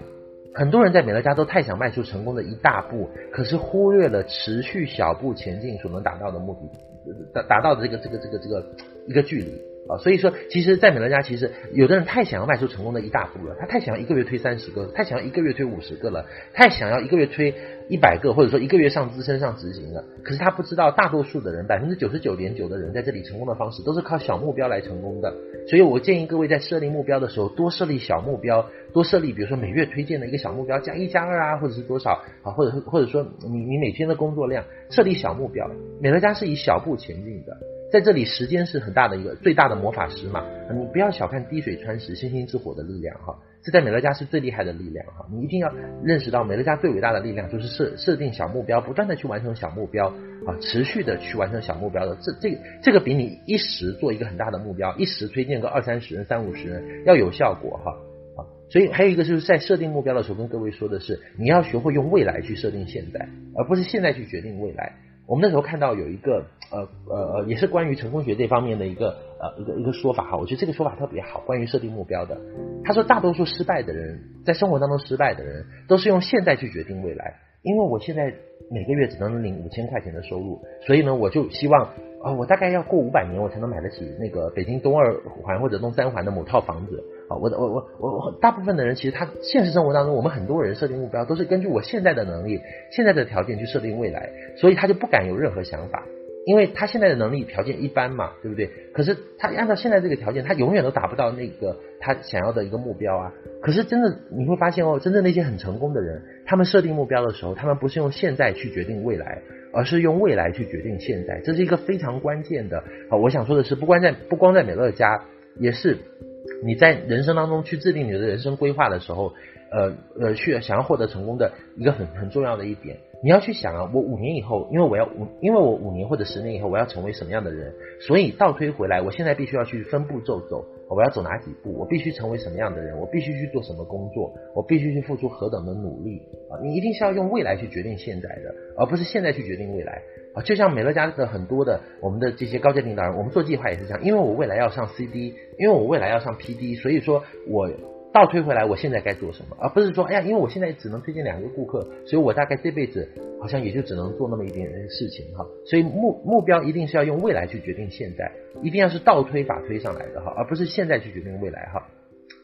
很多人在美乐家都太想迈出成功的一大步，可是忽略了持续小步前进所能达到的目的，达达到的这个这个这个这个一个距离。啊。所以说，其实，在美乐家，其实有的人太想要迈出成功的一大步了，他太想要一个月推三十个，太想要一个月推五十个了，太想要一个月推。一百个，或者说一个月上资深上执行了，可是他不知道，大多数的人，百分之九十九点九的人在这里成功的方式都是靠小目标来成功的。所以我建议各位在设立目标的时候，多设立小目标，多设立，比如说每月推荐的一个小目标，加一加二啊，或者是多少啊，或者或者说你你每天的工作量，设立小目标。美乐家是以小步前进的，在这里时间是很大的一个最大的魔法师嘛，你不要小看滴水穿石、星星之火的力量哈。这在美乐家是最厉害的力量哈，你一定要认识到美乐家最伟大的力量就是设设定小目标，不断的去完成小目标啊，持续的去完成小目标的，这这这个比你一时做一个很大的目标，一时推荐个二三十人、三五十人要有效果哈啊。所以还有一个就是在设定目标的时候，跟各位说的是，你要学会用未来去设定现在，而不是现在去决定未来。我们那时候看到有一个呃呃呃，也是关于成功学这方面的一个呃一个一个说法哈，我觉得这个说法特别好，关于设定目标的。他说，大多数失败的人，在生活当中失败的人，都是用现在去决定未来。因为我现在每个月只能领五千块钱的收入，所以呢，我就希望啊，我大概要过五百年，我才能买得起那个北京东二环或者东三环的某套房子。啊，我我我我我，大部分的人其实他现实生活当中，我们很多人设定目标都是根据我现在的能力、现在的条件去设定未来，所以他就不敢有任何想法，因为他现在的能力条件一般嘛，对不对？可是他按照现在这个条件，他永远都达不到那个他想要的一个目标啊。可是真的你会发现哦，真正那些很成功的人，他们设定目标的时候，他们不是用现在去决定未来，而是用未来去决定现在，这是一个非常关键的。啊，我想说的是，不光在不光在美乐家，也是。你在人生当中去制定你的人生规划的时候，呃呃，去想要获得成功的一个很很重要的一点，你要去想啊，我五年以后，因为我要五，因为我五年或者十年以后我要成为什么样的人，所以倒推回来，我现在必须要去分步骤走，我要走哪几步，我必须成为什么样的人，我必须去做什么工作，我必须去付出何等的努力啊！你一定是要用未来去决定现在的，而不是现在去决定未来就像美乐家的很多的我们的这些高阶领导人，我们做计划也是这样，因为我未来要上 CD，因为我未来要上 PD，所以说我。倒推回来，我现在该做什么？而不是说，哎呀，因为我现在只能推荐两个顾客，所以我大概这辈子好像也就只能做那么一点点事情哈。所以目目标一定是要用未来去决定现在，一定要是倒推法推上来的哈，而不是现在去决定未来哈。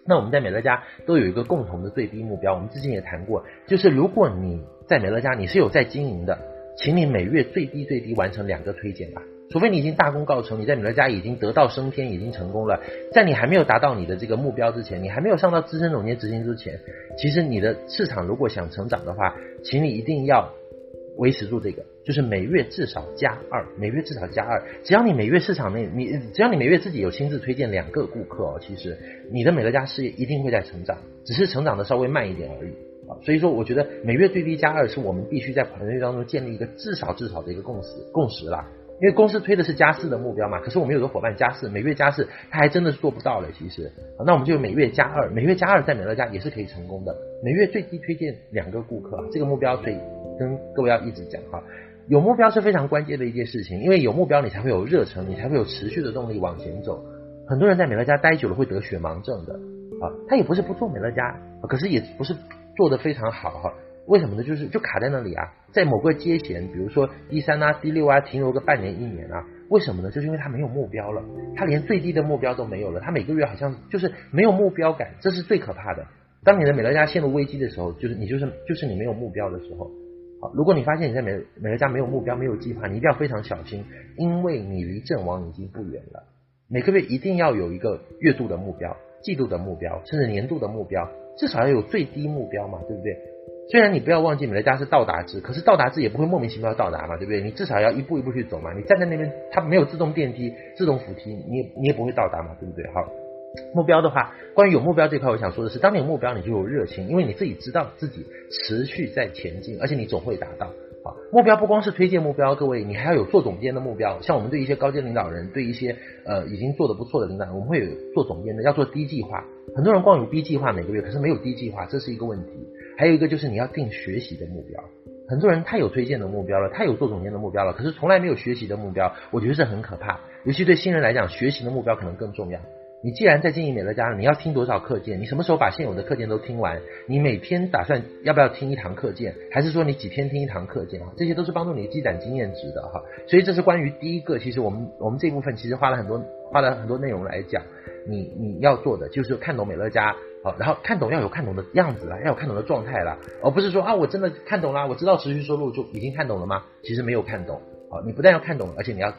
那我们在美乐家都有一个共同的最低目标，我们之前也谈过，就是如果你在美乐家你是有在经营的，请你每月最低最低完成两个推荐吧。除非你已经大功告成，你在美乐家已经得道升天，已经成功了，在你还没有达到你的这个目标之前，你还没有上到资深总监执行之前，其实你的市场如果想成长的话，请你一定要维持住这个，就是每月至少加二，每月至少加二。只要你每月市场内，你只要你每月自己有亲自推荐两个顾客哦，其实你的美乐家事业一定会在成长，只是成长的稍微慢一点而已所以说，我觉得每月最低加二是我们必须在团队当中建立一个至少至少的一个共识共识啦。因为公司推的是加四的目标嘛，可是我们有个伙伴加四，每月加四，他还真的是做不到了。其实，那我们就每月加二，每月加二在美乐家也是可以成功的。每月最低推荐两个顾客，这个目标所以跟各位要一直讲哈，有目标是非常关键的一件事情，因为有目标你才会有热忱，你才会有持续的动力往前走。很多人在美乐家待久了会得血盲症的啊，他也不是不做美乐家，可是也不是做得非常好哈。为什么呢？就是就卡在那里啊，在某个阶衔，比如说第三啊、第六啊，停留个半年、一年啊。为什么呢？就是因为他没有目标了，他连最低的目标都没有了，他每个月好像就是没有目标感，这是最可怕的。当你的美乐家陷入危机的时候，就是你就是就是你没有目标的时候。好，如果你发现你在美美乐家没有目标、没有计划，你一定要非常小心，因为你离阵亡已经不远了。每个月一定要有一个月度的目标、季度的目标，甚至年度的目标，至少要有最低目标嘛，对不对？虽然你不要忘记美乐家是到达制，可是到达制也不会莫名其妙到达嘛，对不对？你至少要一步一步去走嘛。你站在那边，它没有自动电梯、自动扶梯，你也你也不会到达嘛，对不对？好，目标的话，关于有目标这块，我想说的是，当你有目标，你就有热情，因为你自己知道自己持续在前进，而且你总会达到。好，目标不光是推荐目标，各位，你还要有做总监的目标。像我们对一些高阶领导人，对一些呃已经做得不错的领导人，我们会有做总监的，要做低计划。很多人光有 B 计划每个月，可是没有 D 计划，这是一个问题。还有一个就是你要定学习的目标，很多人他有推荐的目标了，他有做总监的目标了，可是从来没有学习的目标，我觉得是很可怕。尤其对新人来讲，学习的目标可能更重要。你既然在经营美乐家，你要听多少课件？你什么时候把现有的课件都听完？你每天打算要不要听一堂课件？还是说你几天听一堂课件？这些都是帮助你积攒经验值的哈。所以这是关于第一个，其实我们我们这部分其实花了很多花了很多内容来讲，你你要做的就是看懂美乐家。好，然后看懂要有看懂的样子啦，要有看懂的状态啦，而不是说啊，我真的看懂啦，我知道持续收入就已经看懂了吗？其实没有看懂。好，你不但要看懂，而且你要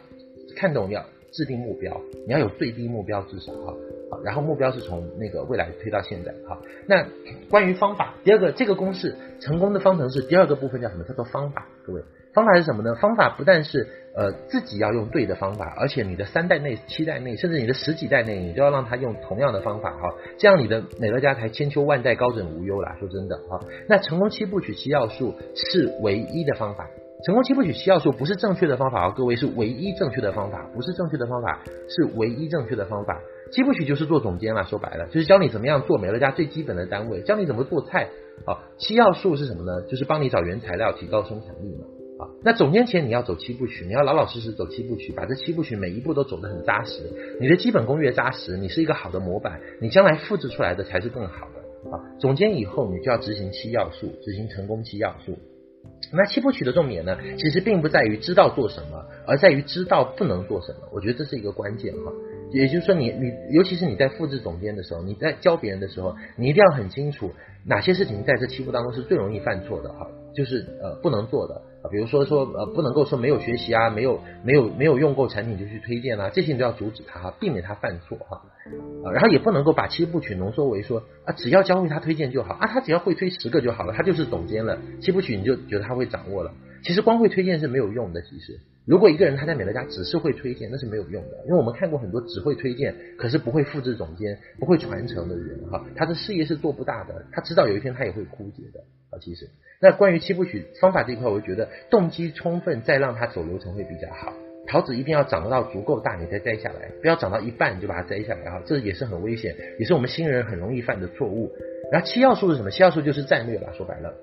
看懂，你要制定目标，你要有最低目标至少哈。好，然后目标是从那个未来推到现在。好，那关于方法，第二个这个公式成功的方程式，第二个部分叫什么？叫做方法。各位，方法是什么呢？方法不但是。呃，自己要用对的方法，而且你的三代内、七代内，甚至你的十几代内，你都要让他用同样的方法哈，这样你的美乐家才千秋万代高枕无忧啦。说真的哈，那成功七部曲七要素是唯一的方法，成功七部曲七要素不是正确的方法啊，各位是唯一正确的方法，不是正确的方法，是唯一正确的方法。七部曲就是做总监嘛，说白了就是教你怎么样做美乐家最基本的单位，教你怎么做菜。好，七要素是什么呢？就是帮你找原材料，提高生产力嘛。啊，那总监前你要走七部曲，你要老老实实走七部曲，把这七部曲每一步都走得很扎实。你的基本功越扎实，你是一个好的模板，你将来复制出来的才是更好的。啊，总监以后你就要执行七要素，执行成功七要素。那七部曲的重点呢，其实并不在于知道做什么，而在于知道不能做什么。我觉得这是一个关键哈。也就是说你，你尤其是你在复制总监的时候，你在教别人的时候，你一定要很清楚哪些事情在这七步当中是最容易犯错的哈，就是呃不能做的啊。比如说说呃不能够说没有学习啊，没有没有没有用过产品就去推荐啊，这些你都要阻止他哈，避免他犯错哈啊，然后也不能够把七部曲浓缩为说啊，只要教会他推荐就好啊，他只要会推十个就好了，他就是总监了，七部曲你就觉得他会掌握了。其实光会推荐是没有用的。其实如果一个人他在美乐家只是会推荐，那是没有用的，因为我们看过很多只会推荐可是不会复制总监、不会传承的人哈，他的事业是做不大的，他知道有一天他也会枯竭的啊。其实那关于七部曲方法这一块，我就觉得动机充分，再让他走流程会比较好。桃子一定要长到足够大，你再摘下来，不要长到一半你就把它摘下来哈，这也是很危险，也是我们新人很容易犯的错误。然后七要素是什么？七要素就是战略吧，说白了。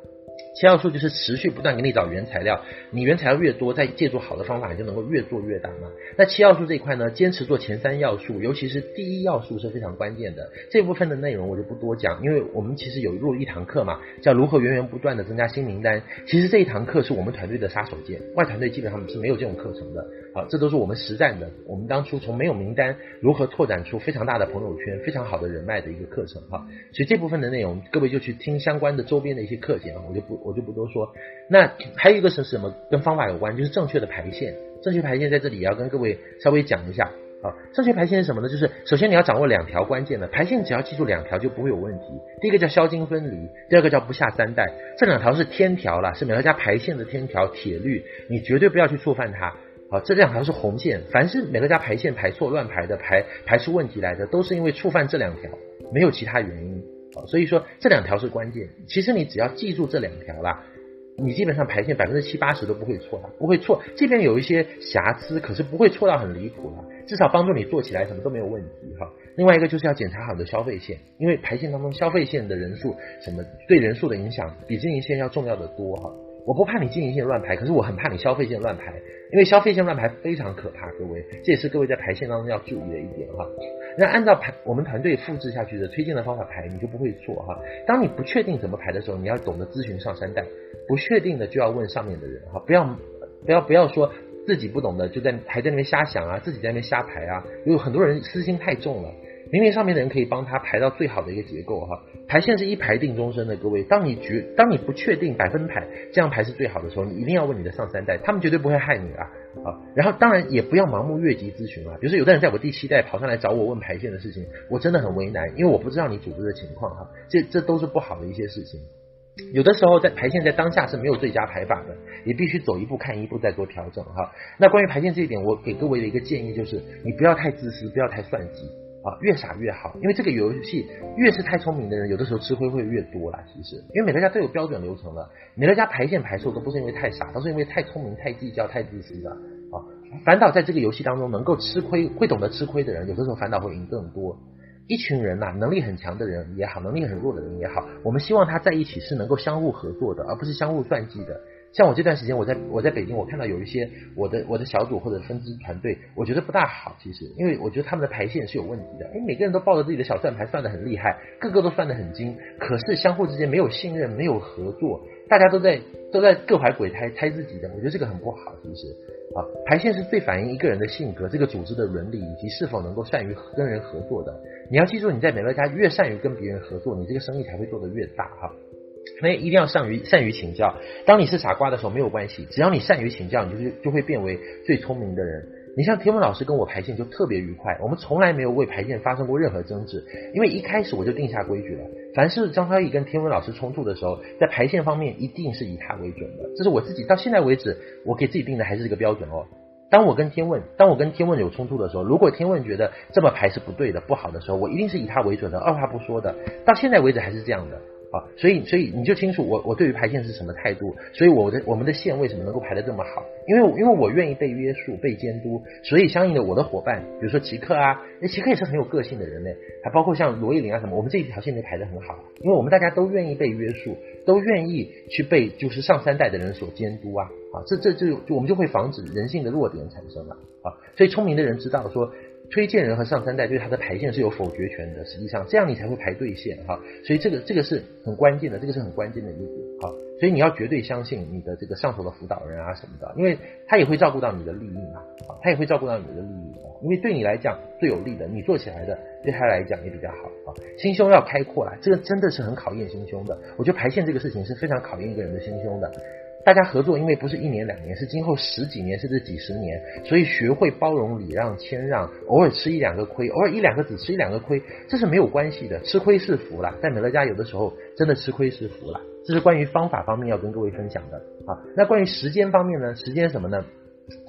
七要素就是持续不断给你找原材料，你原材料越多，再借助好的方法，你就能够越做越大嘛。那七要素这一块呢，坚持做前三要素，尤其是第一要素是非常关键的。这部分的内容我就不多讲，因为我们其实有录一堂课嘛，叫如何源源不断的增加新名单。其实这一堂课是我们团队的杀手锏，外团队基本上是没有这种课程的。好，这都是我们实战的。我们当初从没有名单，如何拓展出非常大的朋友圈、非常好的人脉的一个课程哈。所以这部分的内容，各位就去听相关的周边的一些课件，我就不。我就不多说，那还有一个是什么？跟方法有关，就是正确的排线。正确排线在这里也要跟各位稍微讲一下啊。正确排线是什么呢？就是首先你要掌握两条关键的排线，只要记住两条就不会有问题。第一个叫销金分离，第二个叫不下三代。这两条是天条啦，是美乐家排线的天条铁律，你绝对不要去触犯它。啊，这两条是红线，凡是美乐家排线排错、乱排的、排排出问题来的，都是因为触犯这两条，没有其他原因。啊所以说这两条是关键。其实你只要记住这两条啦，你基本上排线百分之七八十都不会错的，不会错。这边有一些瑕疵，可是不会错到很离谱了，至少帮助你做起来什么都没有问题哈。另外一个就是要检查好的消费线，因为排线当中消费线的人数什么对人数的影响比经营线要重要的多哈。我不怕你经营线乱排，可是我很怕你消费线乱排，因为消费线乱排非常可怕，各位，这也是各位在排线当中要注意的一点哈。那按照排我们团队复制下去的推荐的方法排，你就不会错哈。当你不确定怎么排的时候，你要懂得咨询上三代，不确定的就要问上面的人哈，不要不要不要说自己不懂的就在还在那边瞎想啊，自己在那边瞎排啊，有很多人私心太重了。明明上面的人可以帮他排到最好的一个结构哈，排线是一排定终身的，各位，当你觉当你不确定百分排这样排是最好的时候，你一定要问你的上三代，他们绝对不会害你啊，啊，然后当然也不要盲目越级咨询啊，比如说有的人在我第七代跑上来找我问排线的事情，我真的很为难，因为我不知道你组织的情况哈，这这都是不好的一些事情，有的时候在排线在当下是没有最佳排法的，也必须走一步看一步再做调整哈。那关于排线这一点，我给各位的一个建议就是，你不要太自私，不要太算计。啊，越傻越好，因为这个游戏越是太聪明的人，有的时候吃亏会越多啦。其实，因为每个家都有标准流程了，美乐家排线排错都不是因为太傻，都是因为太聪明、太计较、太自私的啊。反倒在这个游戏当中，能够吃亏、会懂得吃亏的人，有的时候反倒会赢更多。一群人呐、能力很强的人也好，能力很弱的人也好，我们希望他在一起是能够相互合作的，而不是相互算计的。像我这段时间，我在我在北京，我看到有一些我的我的小组或者分支团队，我觉得不大好。其实，因为我觉得他们的排线是有问题的。哎，每个人都抱着自己的小算盘，算得很厉害，个个都算得很精，可是相互之间没有信任，没有合作，大家都在都在各怀鬼胎，猜自己的。我觉得这个很不好。其实啊，排线是最反映一个人的性格、这个组织的伦理以及是否能够善于跟人合作的。你要记住，你在美乐家越善于跟别人合作，你这个生意才会做得越大哈。所以一定要善于善于请教。当你是傻瓜的时候没有关系，只要你善于请教，你就就会变为最聪明的人。你像天文老师跟我排线就特别愉快，我们从来没有为排线发生过任何争执，因为一开始我就定下规矩了。凡是张超毅跟天文老师冲突的时候，在排线方面一定是以他为准的。这是我自己到现在为止我给自己定的还是这个标准哦。当我跟天问，当我跟天问有冲突的时候，如果天问觉得这么排是不对的、不好的时候，我一定是以他为准的，二话不说的。到现在为止还是这样的。啊，所以所以你就清楚我我对于排线是什么态度，所以我的我们的线为什么能够排得这么好？因为因为我愿意被约束、被监督，所以相应的我的伙伴，比如说奇克啊，那奇克也是很有个性的人嘞，还包括像罗艺林啊什么，我们这一条线就排得很好，因为我们大家都愿意被约束，都愿意去被就是上三代的人所监督啊，啊，这这就就我们就会防止人性的弱点产生了啊，所以聪明的人知道说。推荐人和上三代对他的排线是有否决权的，实际上这样你才会排对线哈，所以这个这个是很关键的，这个是很关键的一点哈，所以你要绝对相信你的这个上头的辅导人啊什么的，因为他也会照顾到你的利益嘛，他也会照顾到你的利益，因为对你来讲最有利的，你做起来的对他来讲也比较好啊，心胸要开阔啦，这个真的是很考验心胸的，我觉得排线这个事情是非常考验一个人的心胸的。大家合作，因为不是一年两年，是今后十几年甚至几十年，所以学会包容、礼让、谦让，偶尔吃一两个亏，偶尔一两个只吃一两个亏，这是没有关系的。吃亏是福啦，在美乐家有的时候真的吃亏是福啦。这是关于方法方面要跟各位分享的啊。那关于时间方面呢？时间什么呢？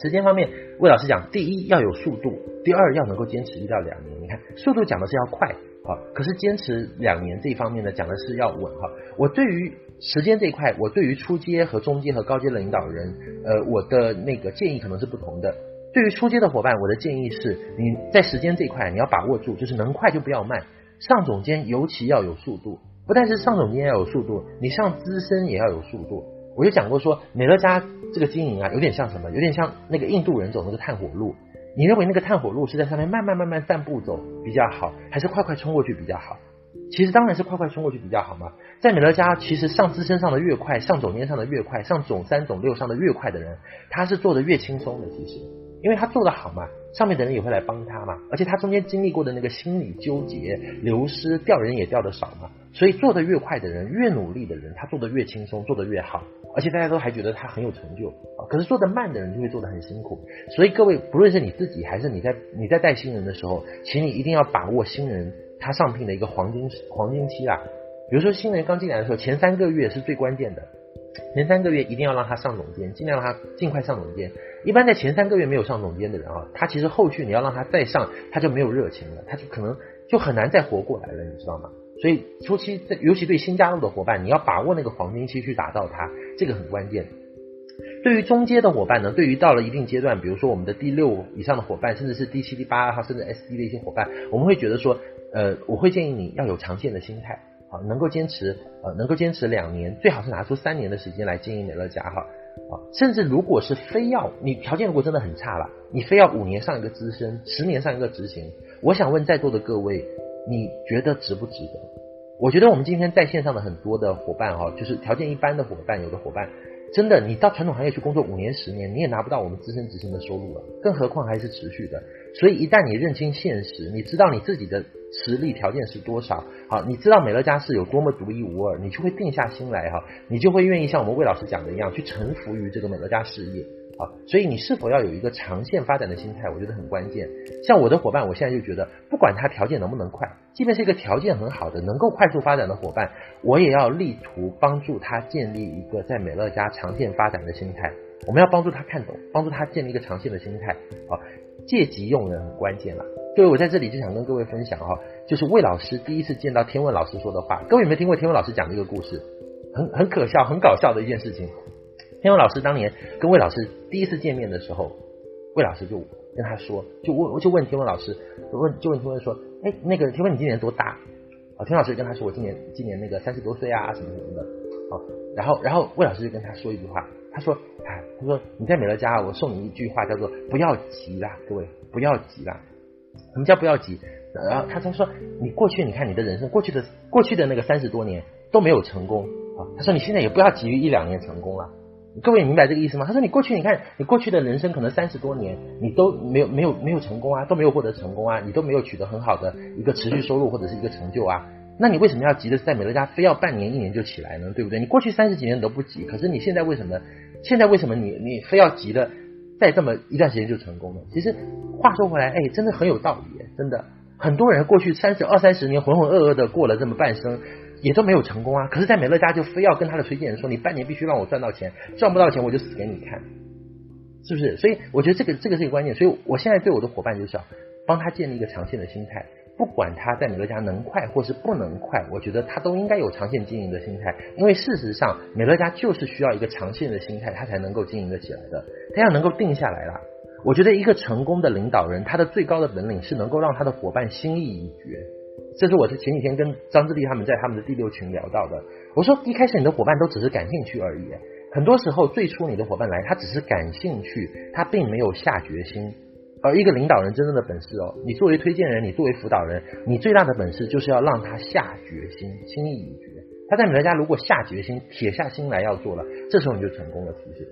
时间方面，魏老师讲，第一要有速度，第二要能够坚持一到两年。你看，速度讲的是要快。好，可是坚持两年这一方面呢，讲的是要稳哈。我对于时间这一块，我对于初阶和中阶和高阶的领导人，呃，我的那个建议可能是不同的。对于初阶的伙伴，我的建议是，你在时间这一块你要把握住，就是能快就不要慢。上总监尤其要有速度，不但是上总监要有速度，你上资深也要有速度。我就讲过说，美乐家这个经营啊，有点像什么？有点像那个印度人走那个炭火路。你认为那个炭火路是在上面慢慢慢慢散步走比较好，还是快快冲过去比较好？其实当然是快快冲过去比较好嘛。在美乐家，其实上资深上的越快，上总监上的越快，上总三总六上的越快的人，他是做的越轻松的。其实，因为他做的好嘛，上面的人也会来帮他嘛。而且他中间经历过的那个心理纠结、流失、调人也调的少嘛。所以做的越快的人，越努力的人，他做的越轻松，做的越好。而且大家都还觉得他很有成就啊。可是做的慢的人就会做的很辛苦。所以各位，不论是你自己还是你在你在带新人的时候，请你一定要把握新人。他上聘的一个黄金黄金期啦，比如说新人刚进来的时候，前三个月是最关键的，前三个月一定要让他上总监，尽量让他尽快上总监。一般在前三个月没有上总监的人啊，他其实后续你要让他再上，他就没有热情了，他就可能就很难再活过来了，你知道吗？所以初期，尤其对新加入的伙伴，你要把握那个黄金期去打造他，这个很关键。对于中阶的伙伴呢，对于到了一定阶段，比如说我们的第六以上的伙伴，甚至是第七、第八号，甚至 SD 的一些伙伴，我们会觉得说。呃，我会建议你要有长线的心态，能够坚持，呃，能够坚持两年，最好是拿出三年的时间来经营美乐家，哈，啊，甚至如果是非要你条件如果真的很差了，你非要五年上一个资深，十年上一个执行，我想问在座的各位，你觉得值不值得？我觉得我们今天在线上的很多的伙伴，哈，就是条件一般的伙伴，有的伙伴。真的，你到传统行业去工作五年、十年，你也拿不到我们资深执行的收入了，更何况还是持续的。所以一旦你认清现实，你知道你自己的实力条件是多少，好，你知道美乐家是有多么独一无二，你就会定下心来哈，你就会愿意像我们魏老师讲的一样，去臣服于这个美乐家事业。啊，所以你是否要有一个长线发展的心态，我觉得很关键。像我的伙伴，我现在就觉得，不管他条件能不能快，即便是一个条件很好的、能够快速发展的伙伴，我也要力图帮助他建立一个在美乐家长线发展的心态。我们要帮助他看懂，帮助他建立一个长线的心态。啊，借机用人很关键了。各位，我在这里就想跟各位分享哈，就是魏老师第一次见到天问老师说的话。各位有没有听过天问老师讲这个故事？很很可笑、很搞笑的一件事情。天文老师当年跟魏老师第一次见面的时候，魏老师就跟他说，就问就问天文老师，问就问天文说，哎，那个天文你今年多大？啊，天老师跟他说，我今年今年那个三十多岁啊，什么什么的。啊，然后然后魏老师就跟他说一句话，他说，哎，他说你在美乐家，我送你一句话，叫做不要急啦，各位不要急啦。什么叫不要急？然后他他说，你过去你看你的人生，过去的过去的那个三十多年都没有成功啊。他说你现在也不要急于一两年成功了。各位明白这个意思吗？他说：“你过去，你看你过去的人生可能三十多年，你都没有没有没有成功啊，都没有获得成功啊，你都没有取得很好的一个持续收入或者是一个成就啊。那你为什么要急着在美乐家非要半年一年就起来呢？对不对？你过去三十几年你都不急，可是你现在为什么？现在为什么你你非要急的再这么一段时间就成功了？其实话说回来，哎，真的很有道理，真的很多人过去三十二三十年浑浑噩噩的过了这么半生。”也都没有成功啊！可是，在美乐家就非要跟他的推荐人说：“你半年必须让我赚到钱，赚不到钱我就死给你看，是不是？”所以我觉得这个这个是一个关键。所以我现在对我的伙伴就是要帮他建立一个长线的心态，不管他在美乐家能快或是不能快，我觉得他都应该有长线经营的心态。因为事实上，美乐家就是需要一个长线的心态，他才能够经营得起来的。他要能够定下来了。我觉得一个成功的领导人，他的最高的本领是能够让他的伙伴心意已决。这是我是前几天跟张志立他们在他们的第六群聊到的。我说一开始你的伙伴都只是感兴趣而已，很多时候最初你的伙伴来，他只是感兴趣，他并没有下决心。而一个领导人真正的本事哦，你作为推荐人，你作为辅导人，你最大的本事就是要让他下决心，心意已决。他在美乐家如果下决心，铁下心来要做了，这时候你就成功了，其实。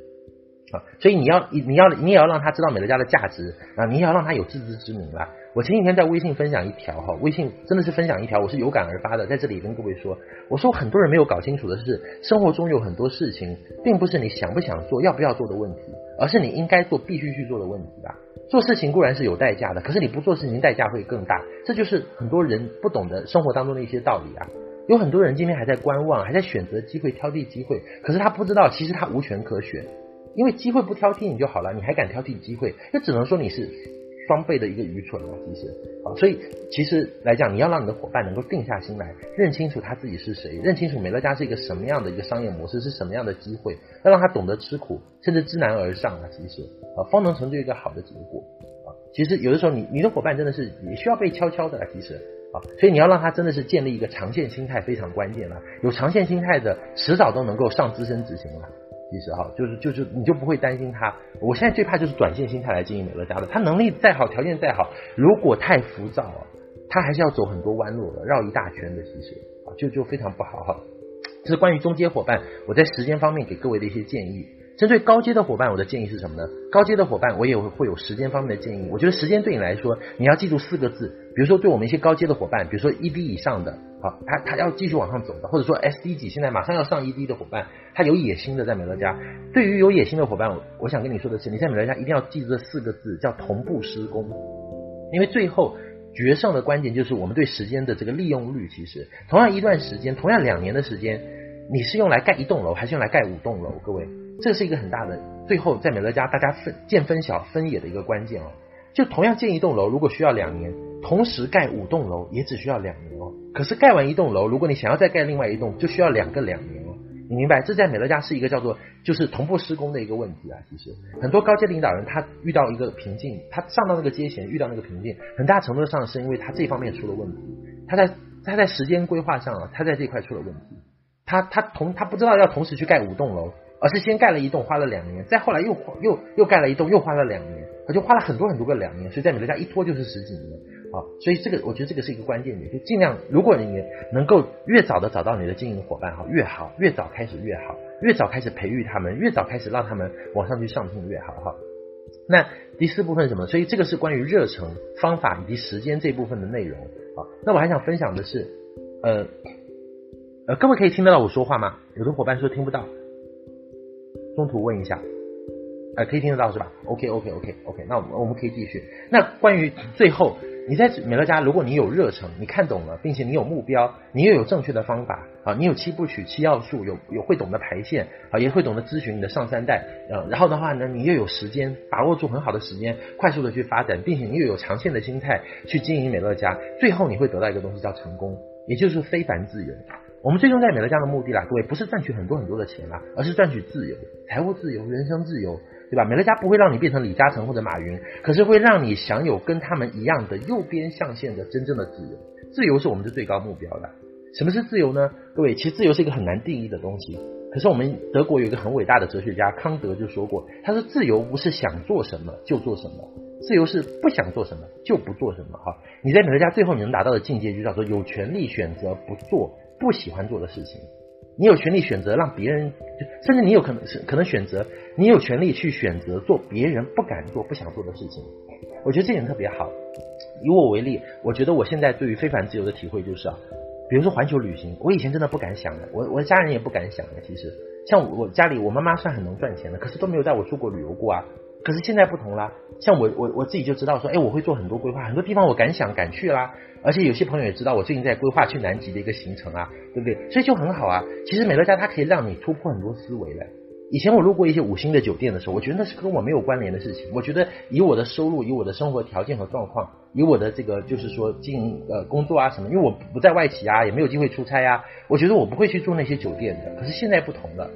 啊，所以你要你要你也要让他知道美乐家的价值啊，你也要让他有自知之明啦。我前几天在微信分享一条哈，微信真的是分享一条，我是有感而发的，在这里跟各位说，我说很多人没有搞清楚的是，生活中有很多事情，并不是你想不想做、要不要做的问题，而是你应该做、必须去做的问题吧。做事情固然是有代价的，可是你不做事情代价会更大，这就是很多人不懂得生活当中的一些道理啊。有很多人今天还在观望，还在选择机会、挑剔机会，可是他不知道，其实他无权可选。因为机会不挑剔你就好了，你还敢挑剔机会？那只能说你是双倍的一个愚蠢啊，其实啊，所以其实来讲，你要让你的伙伴能够定下心来，认清楚他自己是谁，认清楚美乐家是一个什么样的一个商业模式，是什么样的机会，要让他懂得吃苦，甚至知难而上啊，其实啊，方能成就一个好的结果啊。其实有的时候你，你的伙伴真的是也需要被悄悄的啊，其实啊，所以你要让他真的是建立一个长线心态非常关键了，有长线心态的，迟早都能够上资深执行了。其实哈，就是就是你就不会担心他。我现在最怕就是短线心态来经营美乐家的。他能力再好，条件再好，如果太浮躁了，他还是要走很多弯路的，绕一大圈的。其实啊，就就非常不好哈。这是关于中间伙伴，我在时间方面给各位的一些建议。针对高阶的伙伴，我的建议是什么呢？高阶的伙伴，我也会有时间方面的建议。我觉得时间对你来说，你要记住四个字。比如说，对我们一些高阶的伙伴，比如说 ED 以上的，好，他他要继续往上走的，或者说 SD 级现在马上要上 ED 的伙伴，他有野心的在美乐家。对于有野心的伙伴，我我想跟你说的是，你在美乐家一定要记住这四个字，叫同步施工。因为最后决胜的关键就是我们对时间的这个利用率。其实，同样一段时间，同样两年的时间，你是用来盖一栋楼，还是用来盖五栋楼？各位。这是一个很大的，最后在美乐家大家分见分晓分野的一个关键哦。就同样建一栋楼，如果需要两年，同时盖五栋楼也只需要两年哦。可是盖完一栋楼，如果你想要再盖另外一栋，就需要两个两年哦。你明白？这在美乐家是一个叫做就是同步施工的一个问题啊。其实很多高阶领导人他遇到一个瓶颈，他上到那个阶前遇到那个瓶颈，很大程度上是因为他这方面出了问题。他在他在时间规划上啊，他在这块出了问题。他他同他不知道要同时去盖五栋楼。而是先盖了一栋，花了两年，再后来又又又盖了一栋，又花了两年，他就花了很多很多个两年，所以在美乐家一拖就是十几年啊。所以这个我觉得这个是一个关键点，就尽量如果你能够越早的找到你的经营伙伴哈越好，越早开始越好，越早开始培育他们，越早开始让他们往上去上进越好哈。那第四部分什么？所以这个是关于热忱、方法以及时间这部分的内容啊。那我还想分享的是，呃呃，各位可以听得到我说话吗？有的伙伴说听不到。中途问一下，呃，可以听得到是吧？OK OK OK OK，那我们我们可以继续。那关于最后，你在美乐家，如果你有热忱，你看懂了，并且你有目标，你又有正确的方法啊，你有七部曲、七要素，有有会懂得排线啊，也会懂得咨询你的上三代，呃，然后的话呢，你又有时间，把握住很好的时间，快速的去发展，并且你又有长线的心态去经营美乐家，最后你会得到一个东西叫成功，也就是非凡自由。我们最终在美乐家的目的啦，各位不是赚取很多很多的钱啦，而是赚取自由、财务自由、人生自由，对吧？美乐家不会让你变成李嘉诚或者马云，可是会让你享有跟他们一样的右边象限的真正的自由。自由是我们的最高目标的。什么是自由呢？各位，其实自由是一个很难定义的东西。可是我们德国有一个很伟大的哲学家康德就说过，他说自由不是想做什么就做什么，自由是不想做什么就不做什么。哈，你在美乐家最后你能达到的境界就叫做有权利选择不做。不喜欢做的事情，你有权利选择让别人，甚至你有可能是可能选择，你有权利去选择做别人不敢做、不想做的事情。我觉得这点特别好。以我为例，我觉得我现在对于非凡自由的体会就是啊，比如说环球旅行，我以前真的不敢想的，我我的家人也不敢想的。其实，像我家里，我妈妈算很能赚钱的，可是都没有带我出国旅游过啊。可是现在不同啦，像我我我自己就知道说，哎，我会做很多规划，很多地方我敢想敢去啦。而且有些朋友也知道我最近在规划去南极的一个行程啊，对不对？所以就很好啊。其实美乐家它可以让你突破很多思维的。以前我路过一些五星的酒店的时候，我觉得那是跟我没有关联的事情。我觉得以我的收入、以我的生活条件和状况、以我的这个就是说经营呃工作啊什么，因为我不在外企啊，也没有机会出差啊，我觉得我不会去住那些酒店的。可是现在不同了。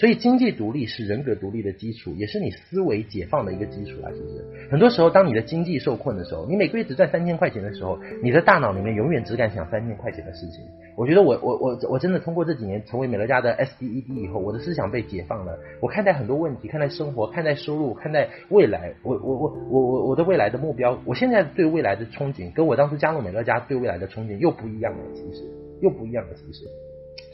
所以经济独立是人格独立的基础，也是你思维解放的一个基础啊！其实很多时候，当你的经济受困的时候，你每个月只赚三千块钱的时候，你的大脑里面永远只敢想三千块钱的事情。我觉得我我我我真的通过这几年成为美乐家的 SDED 以后，我的思想被解放了。我看待很多问题，看待生活，看待收入，看待未来。我我我我我我的未来的目标，我现在对未来的憧憬，跟我当初加入美乐家对未来的憧憬又不一样了。其实又不一样了。其实，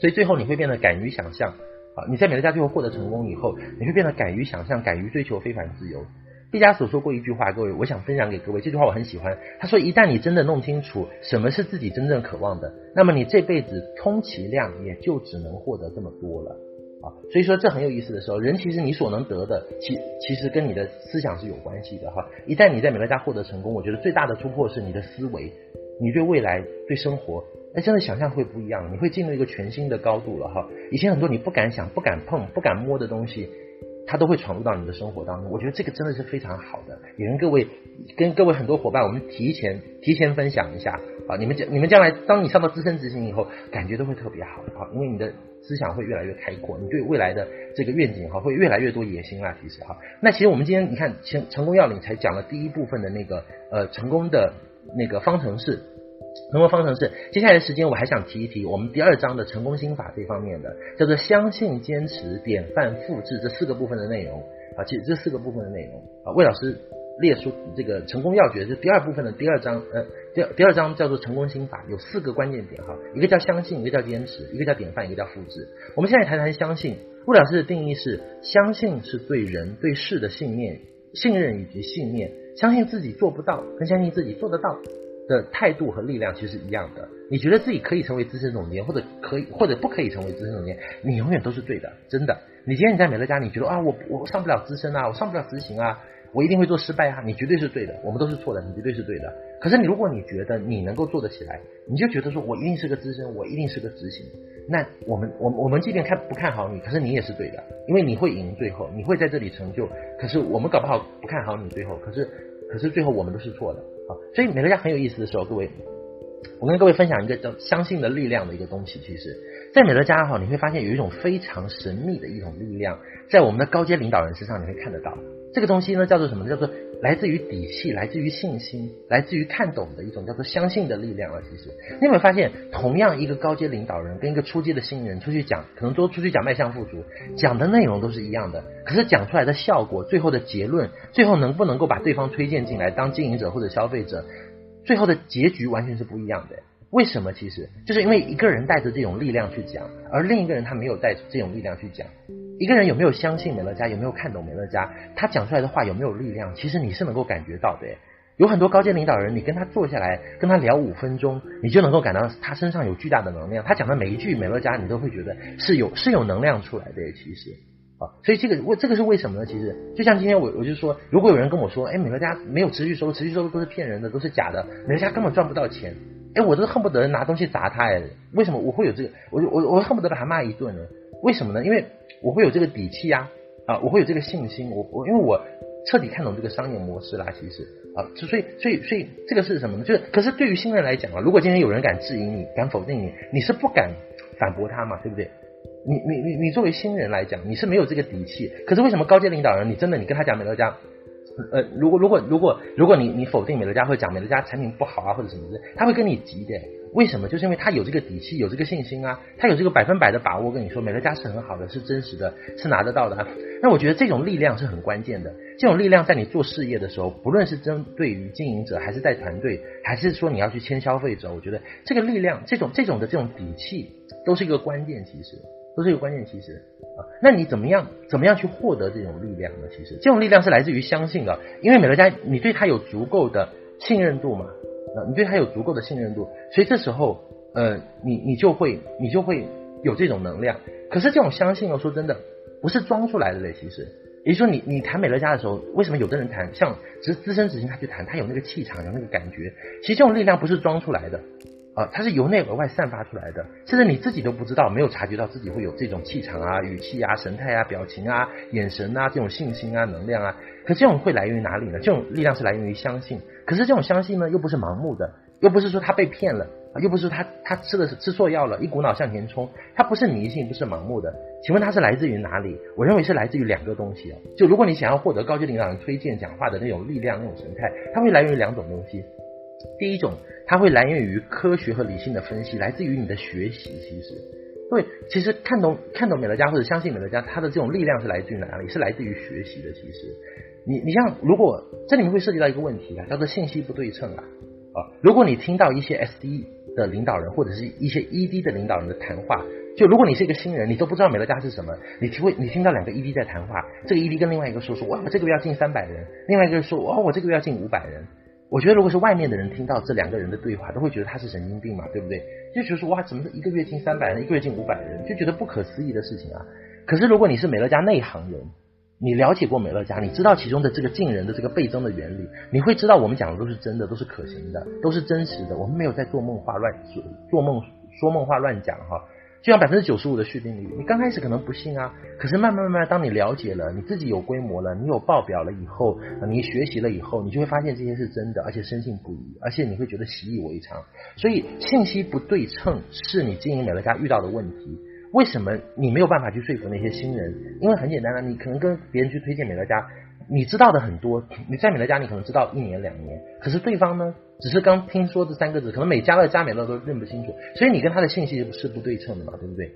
所以最后你会变得敢于想象。啊，你在美乐家最后获得成功以后，你会变得敢于想象，敢于追求非凡自由。毕加索说过一句话，各位，我想分享给各位。这句话我很喜欢。他说：“一旦你真的弄清楚什么是自己真正渴望的，那么你这辈子充其量也就只能获得这么多了。”啊，所以说这很有意思的时候，人其实你所能得的，其其实跟你的思想是有关系的哈。一旦你在美乐家获得成功，我觉得最大的突破是你的思维，你对未来、对生活。那，真的想象会不一样，你会进入一个全新的高度了哈。以前很多你不敢想、不敢碰、不敢摸的东西，它都会闯入到你的生活当中。我觉得这个真的是非常好的，也跟各位跟各位很多伙伴，我们提前提前分享一下啊，你们将你们将来当你上到资深执行以后，感觉都会特别好啊，因为你的思想会越来越开阔，你对未来的这个愿景哈会越来越多野心啦。其实哈，那其实我们今天你看成成功要领才讲了第一部分的那个呃成功的那个方程式。成功方程式，接下来的时间我还想提一提我们第二章的成功心法这方面的，叫做相信、坚持、典范、复制这四个部分的内容啊。其实这四个部分的内容啊，魏老师列出这个成功要诀是第二部分的第二章，呃，第二第二章叫做成功心法，有四个关键点哈，一个叫相信，一个叫坚持，一个叫典范，一个叫复制。我们现在谈谈相信。魏老师的定义是：相信是对人对事的信念、信任以及信念，相信自己做不到，跟相信自己做得到。的态度和力量其实是一样的。你觉得自己可以成为资深总监，或者可以或者不可以成为资深总监，你永远都是对的，真的。你今天你在美乐家，你觉得啊，我我上不了资深啊，我上不了执行啊，我一定会做失败啊，你绝对是对的。我们都是错的，你绝对是对的。可是你如果你觉得你能够做得起来，你就觉得说我一定是个资深，我一定是个执行。那我们我我们即便看不看好你，可是你也是对的，因为你会赢最后，你会在这里成就。可是我们搞不好不看好你最后，可是可是最后我们都是错的。啊，所以美乐家很有意思的时候，各位，我跟各位分享一个叫相信的力量的一个东西。其实，在美乐家哈，你会发现有一种非常神秘的一种力量，在我们的高阶领导人身上你会看得到。这个东西呢，叫做什么？叫做来自于底气，来自于信心，来自于看懂的一种叫做相信的力量啊。其实，你有没有发现，同样一个高阶领导人跟一个初阶的新人出去讲，可能都出去讲迈向富足，讲的内容都是一样的，可是讲出来的效果，最后的结论，最后能不能够把对方推荐进来当经营者或者消费者，最后的结局完全是不一样的。为什么？其实就是因为一个人带着这种力量去讲，而另一个人他没有带这种力量去讲。一个人有没有相信美乐家，有没有看懂美乐家，他讲出来的话有没有力量？其实你是能够感觉到的。有很多高阶领导人，你跟他坐下来，跟他聊五分钟，你就能够感到他身上有巨大的能量。他讲的每一句美乐家，你都会觉得是有是有能量出来的。其实啊，所以这个为这个是为什么呢？其实就像今天我我就说，如果有人跟我说，哎，美乐家没有持续收入，持续收入都是骗人的，都是假的，美乐家根本赚不到钱，哎，我都恨不得拿东西砸他哎。为什么我会有这个？我我我恨不得把他骂一顿呢？为什么呢？因为我会有这个底气呀，啊，我会有这个信心，我我因为我彻底看懂这个商业模式啦，其实啊，所以所以所以这个是什么呢？就是可是对于新人来讲啊，如果今天有人敢质疑你，敢否定你，你是不敢反驳他嘛，对不对？你你你你作为新人来讲，你是没有这个底气。可是为什么高阶领导人，你真的你跟他讲美乐家，呃，如果如果如果如果你你否定美乐家，或者讲美乐家产品不好啊，或者什么的，他会跟你急的。为什么？就是因为他有这个底气，有这个信心啊，他有这个百分百的把握跟你说，美乐家是很好的，是真实的，是拿得到的啊。那我觉得这种力量是很关键的。这种力量在你做事业的时候，不论是针对于经营者，还是在团队，还是说你要去签消费者，我觉得这个力量，这种这种的这种底气，都是一个关键。其实都是一个关键。其实啊，那你怎么样怎么样去获得这种力量呢？其实这种力量是来自于相信的，因为美乐家你对他有足够的信任度嘛。你对他有足够的信任度，所以这时候，呃，你你就会你就会有这种能量。可是这种相信，又说真的，不是装出来的嘞。其实，也就是说你，你谈美乐家的时候，为什么有的人谈像资资深执行他去谈，他有那个气场，有那个感觉。其实这种力量不是装出来的啊，它是由内而外散发出来的，甚至你自己都不知道，没有察觉到自己会有这种气场啊、语气啊、神态啊、表情啊、眼神啊这种信心啊、能量啊。可这种会来源于哪里呢？这种力量是来源于相信。可是这种相信呢，又不是盲目的，又不是说他被骗了，又不是他他吃的是吃错药了，一股脑向前冲，他不是迷信，不是盲目的。请问他是来自于哪里？我认为是来自于两个东西啊。就如果你想要获得高级领导人推荐讲话的那种力量、那种神态，它会来源于两种东西。第一种，它会来源于科学和理性的分析，来自于你的学习。其实，对，其实看懂看懂美乐家或者相信美乐家，它的这种力量是来自于哪里？是来自于学习的。其实。你你像，如果这里面会涉及到一个问题啊，叫做信息不对称啊啊！如果你听到一些 SD 的领导人或者是一些 ED 的领导人的谈话，就如果你是一个新人，你都不知道美乐家是什么，你听会你听到两个 ED 在谈话，这个 ED 跟另外一个说说哇，我这个月要进三百人，另外一个说哇，我这个月要进五百人。我觉得如果是外面的人听到这两个人的对话，都会觉得他是神经病嘛，对不对？就觉得说哇，怎么一个月进三百人，一个月进五百人，就觉得不可思议的事情啊。可是如果你是美乐家内行人。你了解过美乐家，你知道其中的这个进人的这个倍增的原理，你会知道我们讲的都是真的，都是可行的，都是真实的。我们没有在做梦话乱做，做梦说梦话乱讲哈。就像百分之九十五的续订率，你刚开始可能不信啊，可是慢慢慢慢，当你了解了，你自己有规模了，你有报表了以后，你学习了以后，你就会发现这些是真的，而且深信不疑，而且你会觉得习以为常。所以信息不对称是你经营美乐家遇到的问题。为什么你没有办法去说服那些新人？因为很简单了，你可能跟别人去推荐美乐家，你知道的很多，你在美乐家你可能知道一年两年，可是对方呢？只是刚听说这三个字，可能每家乐家美乐都认不清楚，所以你跟他的信息是不对称的嘛，对不对？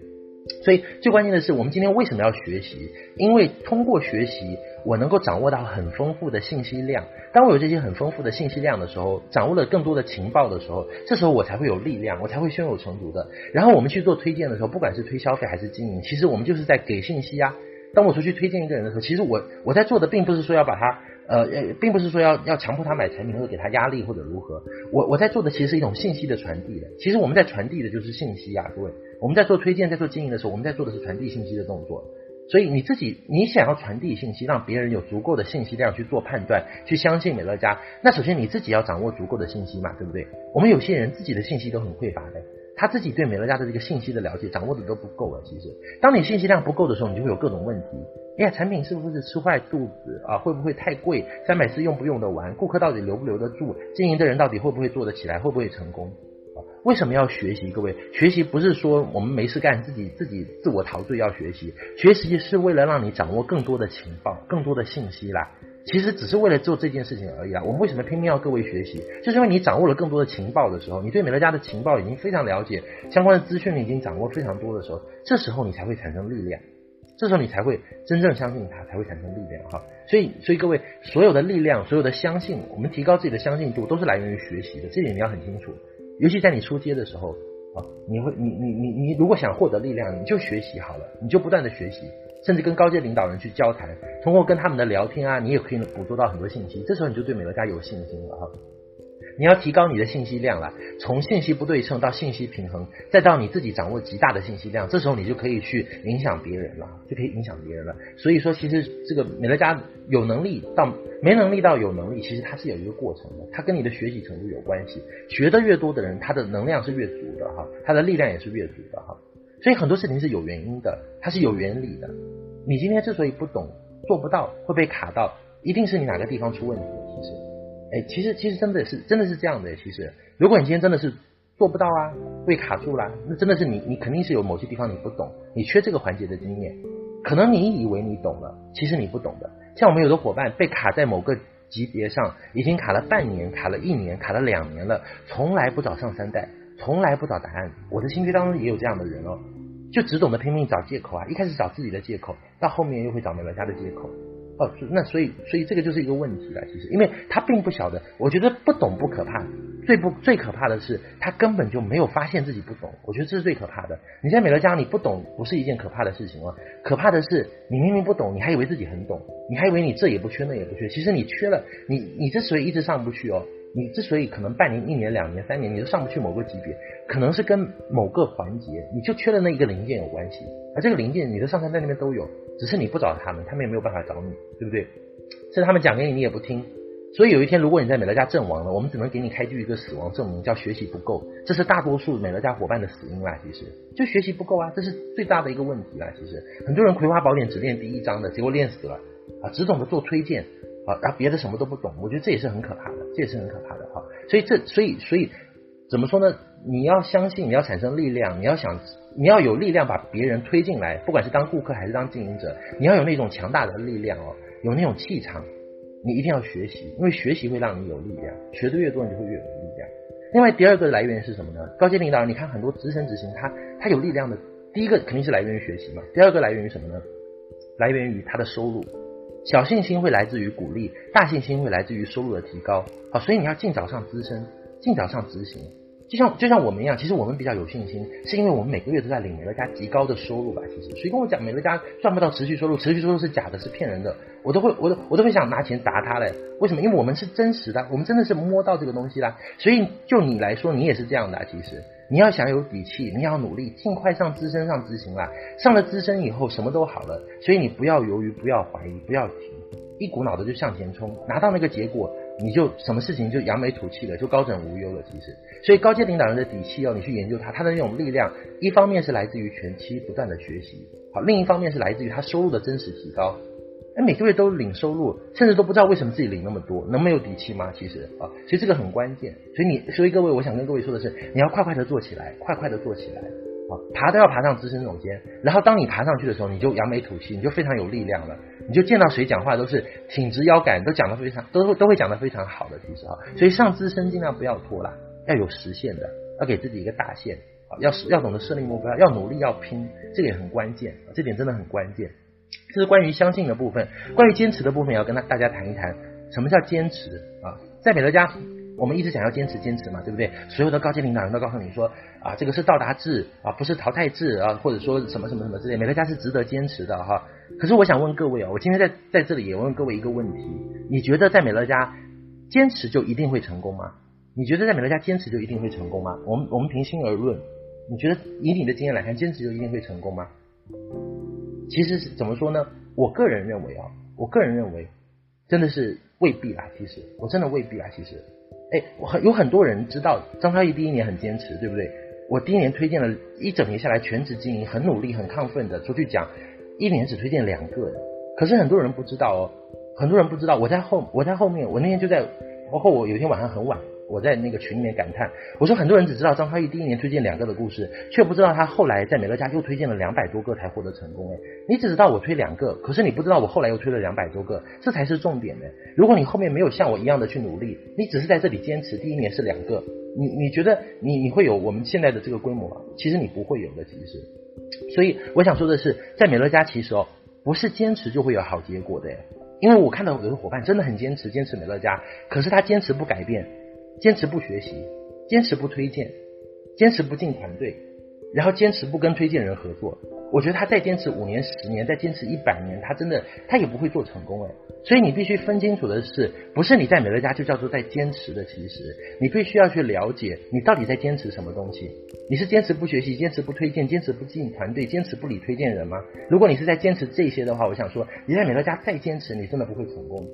所以最关键的是，我们今天为什么要学习？因为通过学习，我能够掌握到很丰富的信息量。当我有这些很丰富的信息量的时候，掌握了更多的情报的时候，这时候我才会有力量，我才会胸有成竹的。然后我们去做推荐的时候，不管是推消费还是经营，其实我们就是在给信息啊。当我出去推荐一个人的时候，其实我我在做的并不是说要把他。呃呃，并不是说要要强迫他买产品，或者给他压力，或者如何。我我在做的其实是一种信息的传递的。其实我们在传递的就是信息啊，各位。我们在做推荐、在做经营的时候，我们在做的是传递信息的动作。所以你自己，你想要传递信息，让别人有足够的信息量去做判断，去相信美乐家。那首先你自己要掌握足够的信息嘛，对不对？我们有些人自己的信息都很匮乏的。他自己对美乐家的这个信息的了解掌握的都不够了。其实，当你信息量不够的时候，你就会有各种问题。哎呀，产品是不是吃坏肚子啊？会不会太贵？三百四用不用得完？顾客到底留不留得住？经营的人到底会不会做得起来？会不会成功？啊，为什么要学习？各位，学习不是说我们没事干，自己自己自我陶醉要学习。学习是为了让你掌握更多的情报、更多的信息啦。其实只是为了做这件事情而已啊！我们为什么拼命要各位学习？就是因为你掌握了更多的情报的时候，你对美乐家的情报已经非常了解，相关的资讯你已经掌握非常多的时候，这时候你才会产生力量，这时候你才会真正相信它，才会产生力量哈！所以，所以各位，所有的力量，所有的相信，我们提高自己的相信度，都是来源于学习的，这点你要很清楚。尤其在你出街的时候啊，你会，你你你你，如果想获得力量，你就学习好了，你就不断的学习。甚至跟高阶领导人去交谈，通过跟他们的聊天啊，你也可以捕捉到很多信息。这时候你就对美乐家有信心了哈。你要提高你的信息量了，从信息不对称到信息平衡，再到你自己掌握极大的信息量，这时候你就可以去影响别人了，就可以影响别人了。所以说，其实这个美乐家有能力到没能力到有能力，其实它是有一个过程的，它跟你的学习程度有关系。学得越多的人，他的能量是越足的哈，他的力量也是越足的哈。所以很多事情是有原因的，它是有原理的。你今天之所以不懂、做不到、会被卡到，一定是你哪个地方出问题了。其实，哎，其实其实真的是真的是这样的。其实，如果你今天真的是做不到啊，被卡住了，那真的是你你肯定是有某些地方你不懂，你缺这个环节的经验。可能你以为你懂了，其实你不懂的。像我们有的伙伴被卡在某个级别上，已经卡了半年、卡了一年、卡了两年了，从来不找上三代。从来不找答案，我的心学当中也有这样的人哦，就只懂得拼命找借口啊，一开始找自己的借口，到后面又会找美乐家的借口哦，那所以所以这个就是一个问题了，其实，因为他并不晓得，我觉得不懂不可怕，最不最可怕的是他根本就没有发现自己不懂，我觉得这是最可怕的。你在美乐家你不懂不是一件可怕的事情哦，可怕的是你明明不懂，你还以为自己很懂，你还以为你这也不缺那也不缺，其实你缺了，你你之所以一直上不去哦。你之所以可能半年、一年、两年、三年，你都上不去某个级别，可能是跟某个环节你就缺了那一个零件有关系。而这个零件，你的上山在那边都有，只是你不找他们，他们也没有办法找你，对不对？甚至他们讲给你，你也不听。所以有一天，如果你在美乐家阵亡了，我们只能给你开具一个死亡证明，叫学习不够。这是大多数美乐家伙伴的死因啦，其实就学习不够啊，这是最大的一个问题啦。其实很多人葵花宝典只练第一章的，结果练死了啊，只懂得做推荐。啊，然后别的什么都不懂，我觉得这也是很可怕的，这也是很可怕的哈。所以这，所以，所以怎么说呢？你要相信，你要产生力量，你要想，你要有力量把别人推进来，不管是当顾客还是当经营者，你要有那种强大的力量哦，有那种气场，你一定要学习，因为学习会让你有力量，学的越多，你就会越有力量。另外，第二个来源是什么呢？高阶领导人，你看很多资深执行，他他有力量的，第一个肯定是来源于学习嘛，第二个来源于什么呢？来源于他的收入。小信心会来自于鼓励，大信心会来自于收入的提高。好，所以你要尽早上资深，尽早上执行。就像就像我们一样，其实我们比较有信心，是因为我们每个月都在领美乐家极高的收入吧。其实，谁跟我讲美乐家赚不到持续收入，持续收入是假的，是骗人的，我都会，我都我都会想拿钱砸他嘞。为什么？因为我们是真实的，我们真的是摸到这个东西啦。所以就你来说，你也是这样的。其实。你要想有底气，你要努力，尽快上资深上执行啦。上了资深以后，什么都好了。所以你不要犹豫，不要怀疑，不要停，一股脑的就向前冲，拿到那个结果，你就什么事情就扬眉吐气了，就高枕无忧了。其实，所以高阶领导人的底气哦，你去研究他，他的那种力量，一方面是来自于前期不断的学习，好，另一方面是来自于他收入的真实提高。哎，每个月都领收入，甚至都不知道为什么自己领那么多，能没有底气吗？其实啊，其实这个很关键。所以你，所以各位，我想跟各位说的是，你要快快的做起来，快快的做起来啊，爬都要爬上资深总监。然后当你爬上去的时候，你就扬眉吐气，你就非常有力量了。你就见到谁讲话都是挺直腰杆，都讲得非常，都都会讲得非常好的，其实啊。所以上资深尽量不要拖拉，要有实现的，要给自己一个大限啊，要要懂得设立目标，要努力，要拼，这个也很关键，这点真的很关键。这是关于相信的部分，关于坚持的部分，也要跟大家谈一谈，什么叫坚持啊？在美乐家，我们一直想要坚持坚持嘛，对不对？所有的高级领导人都告诉你说啊，这个是到达制啊，不是淘汰制啊，或者说什么什么什么之类，美乐家是值得坚持的哈。可是我想问各位啊，我今天在在这里也问各位一个问题：你觉得在美乐家坚持就一定会成功吗？你觉得在美乐家坚持就一定会成功吗？我们我们平心而论，你觉得以你的经验来看，坚持就一定会成功吗？其实是怎么说呢？我个人认为啊，我个人认为真的是未必啦。其实我真的未必啦。其实，哎，我很有很多人知道张超毅第一年很坚持，对不对？我第一年推荐了一整年下来全职经营，很努力、很亢奋的出去讲，一年只推荐两个人。可是很多人不知道哦，很多人不知道我在后我在后面，我那天就在，包括我有一天晚上很晚。我在那个群里面感叹，我说很多人只知道张超毅第一年推荐两个的故事，却不知道他后来在美乐家又推荐了两百多个才获得成功。哎，你只知道我推两个，可是你不知道我后来又推了两百多个，这才是重点呢。如果你后面没有像我一样的去努力，你只是在这里坚持，第一年是两个，你你觉得你你会有我们现在的这个规模吗？其实你不会有的，其实。所以我想说的是，在美乐家其实哦，不是坚持就会有好结果的，因为我看到有的伙伴真的很坚持，坚持美乐家，可是他坚持不改变。坚持不学习，坚持不推荐，坚持不进团队，然后坚持不跟推荐人合作。我觉得他再坚持五年、十年，再坚持一百年，他真的他也不会做成功哎。所以你必须分清楚的是，不是你在美乐家就叫做在坚持的，其实你必须要去了解你到底在坚持什么东西。你是坚持不学习、坚持不推荐、坚持不进团队、坚持不理推荐人吗？如果你是在坚持这些的话，我想说你在美乐家再坚持，你真的不会成功。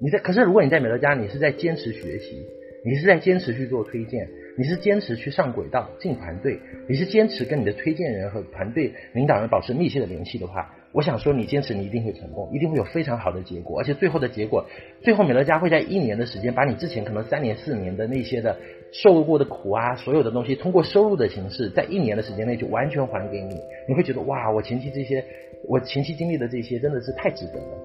你在可是如果你在美乐家，你是在坚持学习。你是在坚持去做推荐，你是坚持去上轨道进团队，你是坚持跟你的推荐人和团队领导人保持密切的联系的话，我想说你坚持你一定会成功，一定会有非常好的结果，而且最后的结果，最后美乐家会在一年的时间把你之前可能三年四年的那些的受过的苦啊，所有的东西通过收入的形式，在一年的时间内就完全还给你，你会觉得哇，我前期这些我前期经历的这些真的是太值得了。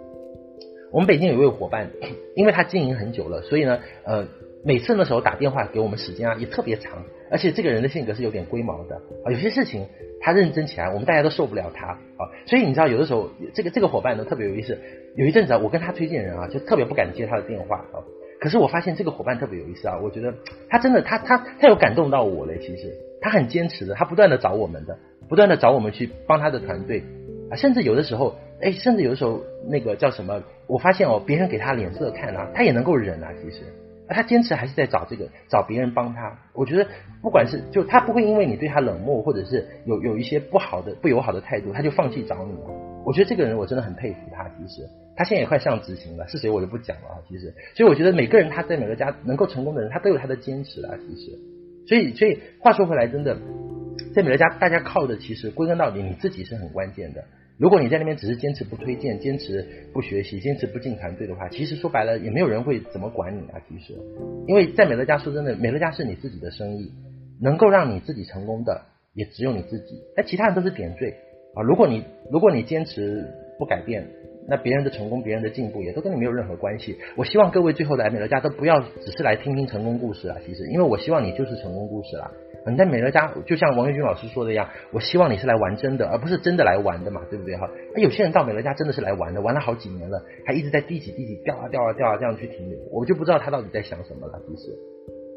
我们北京有一位伙伴，因为他经营很久了，所以呢，呃。每次那时候打电话给我们时间啊也特别长，而且这个人的性格是有点龟毛的啊，有些事情他认真起来，我们大家都受不了他啊，所以你知道有的时候这个这个伙伴呢特别有意思，有一阵子啊我跟他推荐人啊就特别不敢接他的电话啊，可是我发现这个伙伴特别有意思啊，我觉得他真的他他他有感动到我嘞，其实他很坚持的，他不断的找我们的，不断的找我们去帮他的团队啊，甚至有的时候哎，甚至有的时候那个叫什么，我发现哦别人给他脸色看啊，他也能够忍啊，其实。他坚持还是在找这个，找别人帮他。我觉得不管是就他不会因为你对他冷漠，或者是有有一些不好的不友好的态度，他就放弃找你。我觉得这个人我真的很佩服他。其实他现在也快上执行了，是谁我就不讲了啊。其实，所以我觉得每个人他在每个家能够成功的人，他都有他的坚持啊。其实，所以所以话说回来，真的在美乐家，大家靠的其实归根到底你自己是很关键的。如果你在那边只是坚持不推荐、坚持不学习、坚持不进团队的话，其实说白了也没有人会怎么管你啊。其实，因为在美乐家说真的，美乐家是你自己的生意，能够让你自己成功的也只有你自己，那其他人都是点缀啊。如果你如果你坚持不改变，那别人的成功、别人的进步也都跟你没有任何关系。我希望各位最后来美乐家都不要只是来听听成功故事啊，其实，因为我希望你就是成功故事啦。你在美乐家，就像王月军老师说的一样，我希望你是来玩真的，而不是真的来玩的嘛，对不对哈？那有些人到美乐家真的是来玩的，玩了好几年了，还一直在低级低级掉啊掉啊掉啊这样去停留，我就不知道他到底在想什么了，其实。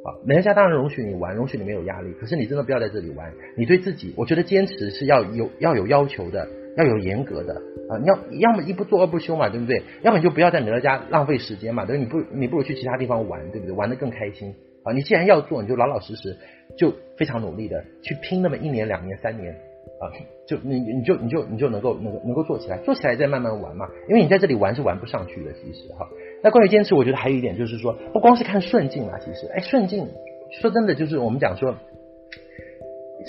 啊，美乐家当然容许你玩，容许你没有压力，可是你真的不要在这里玩。你对自己，我觉得坚持是要有要有要求的，要有严格的啊。你要要么一不做二不休嘛，对不对？要么你就不要在美乐家浪费时间嘛，对，你不你不如去其他地方玩，对不对？玩得更开心啊。你既然要做，你就老老实实。就非常努力的去拼那么一年两年三年啊，就你你就你就你就能够能够能够做起来，做起来再慢慢玩嘛，因为你在这里玩是玩不上去的，其实哈。那关于坚持，我觉得还有一点就是说，不光是看顺境嘛，其实，哎，顺境说真的就是我们讲说，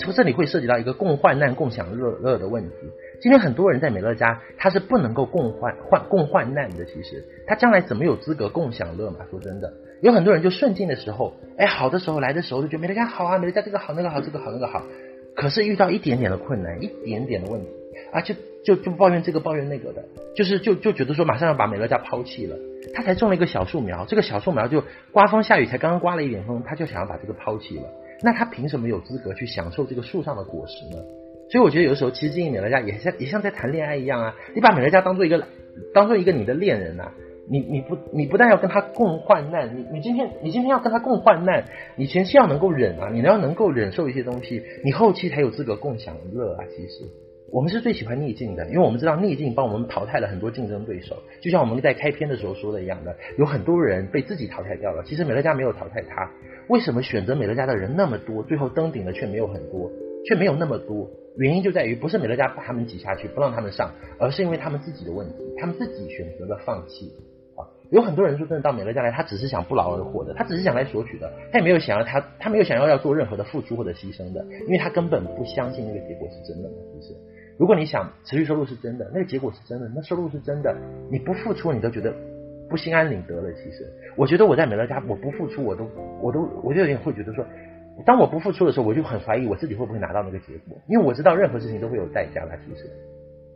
从这里会涉及到一个共患难、共享乐乐的问题。今天很多人在美乐家，他是不能够共患患共患难的。其实他将来怎么有资格共享乐嘛？说真的，有很多人就顺境的时候，哎，好的时候来的时候就觉得美乐家好啊，美乐家这个好那个好，这个好那个好。可是遇到一点点的困难，一点点的问题啊，就就就抱怨这个抱怨那个的，就是就就觉得说马上要把美乐家抛弃了。他才种了一个小树苗，这个小树苗就刮风下雨才刚刚刮了一点风，他就想要把这个抛弃了。那他凭什么有资格去享受这个树上的果实呢？所以我觉得有的时候，其实经营美乐家也像也像在谈恋爱一样啊。你把美乐家当做一个当做一个你的恋人啊，你你不你不但要跟他共患难，你你今天你今天要跟他共患难，你前期要能够忍啊，你要能够忍受一些东西，你后期才有资格共享乐啊。其实我们是最喜欢逆境的，因为我们知道逆境帮我们淘汰了很多竞争对手。就像我们在开篇的时候说的一样的，有很多人被自己淘汰掉了。其实美乐家没有淘汰他，为什么选择美乐家的人那么多，最后登顶的却没有很多，却没有那么多？原因就在于不是美乐家把他们挤下去不让他们上，而是因为他们自己的问题，他们自己选择了放弃啊。有很多人说真的到美乐家来，他只是想不劳而获的，他只是想来索取的，他也没有想要他他没有想要要做任何的付出或者牺牲的，因为他根本不相信那个结果是真的嘛，是不是？如果你想持续收入是真的，那个结果是真的，那收入是真的，你不付出你都觉得不心安理得了。其实我觉得我在美乐家我不付出我都我都我就有点会觉得说。当我不付出的时候，我就很怀疑我自己会不会拿到那个结果，因为我知道任何事情都会有代价的，其实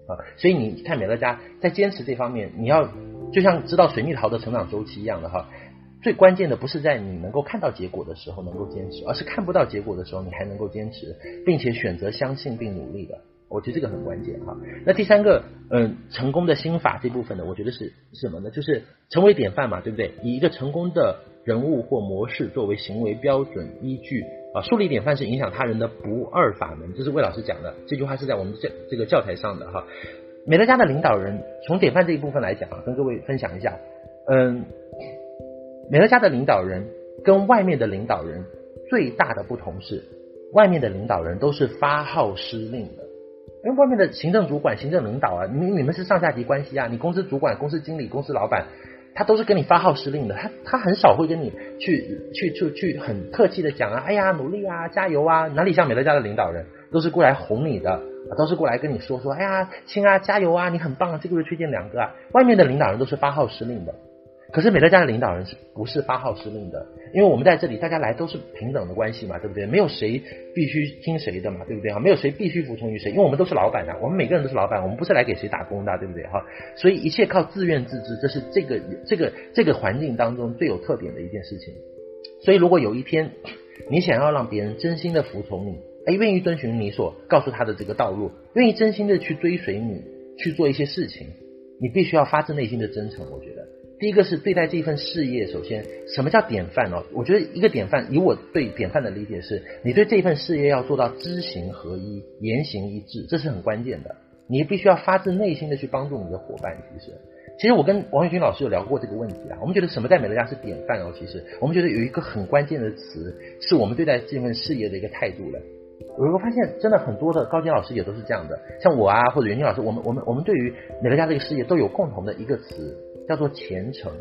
啊，所以你看美乐家在坚持这方面，你要就像知道水蜜桃的成长周期一样的哈，最关键的不是在你能够看到结果的时候能够坚持，而是看不到结果的时候你还能够坚持，并且选择相信并努力的，我觉得这个很关键哈。那第三个，嗯，成功的心法这部分呢，我觉得是是什么呢？就是成为典范嘛，对不对？以一个成功的。人物或模式作为行为标准依据啊，树立典范是影响他人的不二法门，这是魏老师讲的。这句话是在我们这这个教材上的哈。美乐家的领导人从典范这一部分来讲啊，跟各位分享一下。嗯，美乐家的领导人跟外面的领导人最大的不同是，外面的领导人都是发号施令的，因为外面的行政主管、行政领导啊，你你们是上下级关系啊，你公司主管、公司经理、公司老板。他都是跟你发号施令的，他他很少会跟你去去去去很客气的讲啊，哎呀，努力啊，加油啊，哪里像美乐家的领导人，都是过来哄你的，都是过来跟你说说，哎呀，亲啊，加油啊，你很棒啊，这个月推荐两个啊。外面的领导人都是发号施令的。可是美乐家的领导人是不是发号施令的？因为我们在这里，大家来都是平等的关系嘛，对不对？没有谁必须听谁的嘛，对不对？哈，没有谁必须服从于谁，因为我们都是老板啊，我们每个人都是老板，我们不是来给谁打工的，对不对？哈，所以一切靠自愿自治，这是这个这个这个环境当中最有特点的一件事情。所以如果有一天你想要让别人真心的服从你，哎，愿意遵循你所告诉他的这个道路，愿意真心的去追随你去做一些事情，你必须要发自内心的真诚，我觉得。第一个是对待这份事业，首先什么叫典范哦？我觉得一个典范，以我对典范的理解是，你对这份事业要做到知行合一、言行一致，这是很关键的。你必须要发自内心的去帮助你的伙伴。其实，其实我跟王玉军老师有聊过这个问题啊。我们觉得什么在美乐家是典范哦？其实我们觉得有一个很关键的词，是我们对待这份事业的一个态度了。我会发现，真的很多的高阶老师也都是这样的，像我啊，或者袁军老师，我们我们我们对于美乐家这个事业都有共同的一个词。叫做虔诚，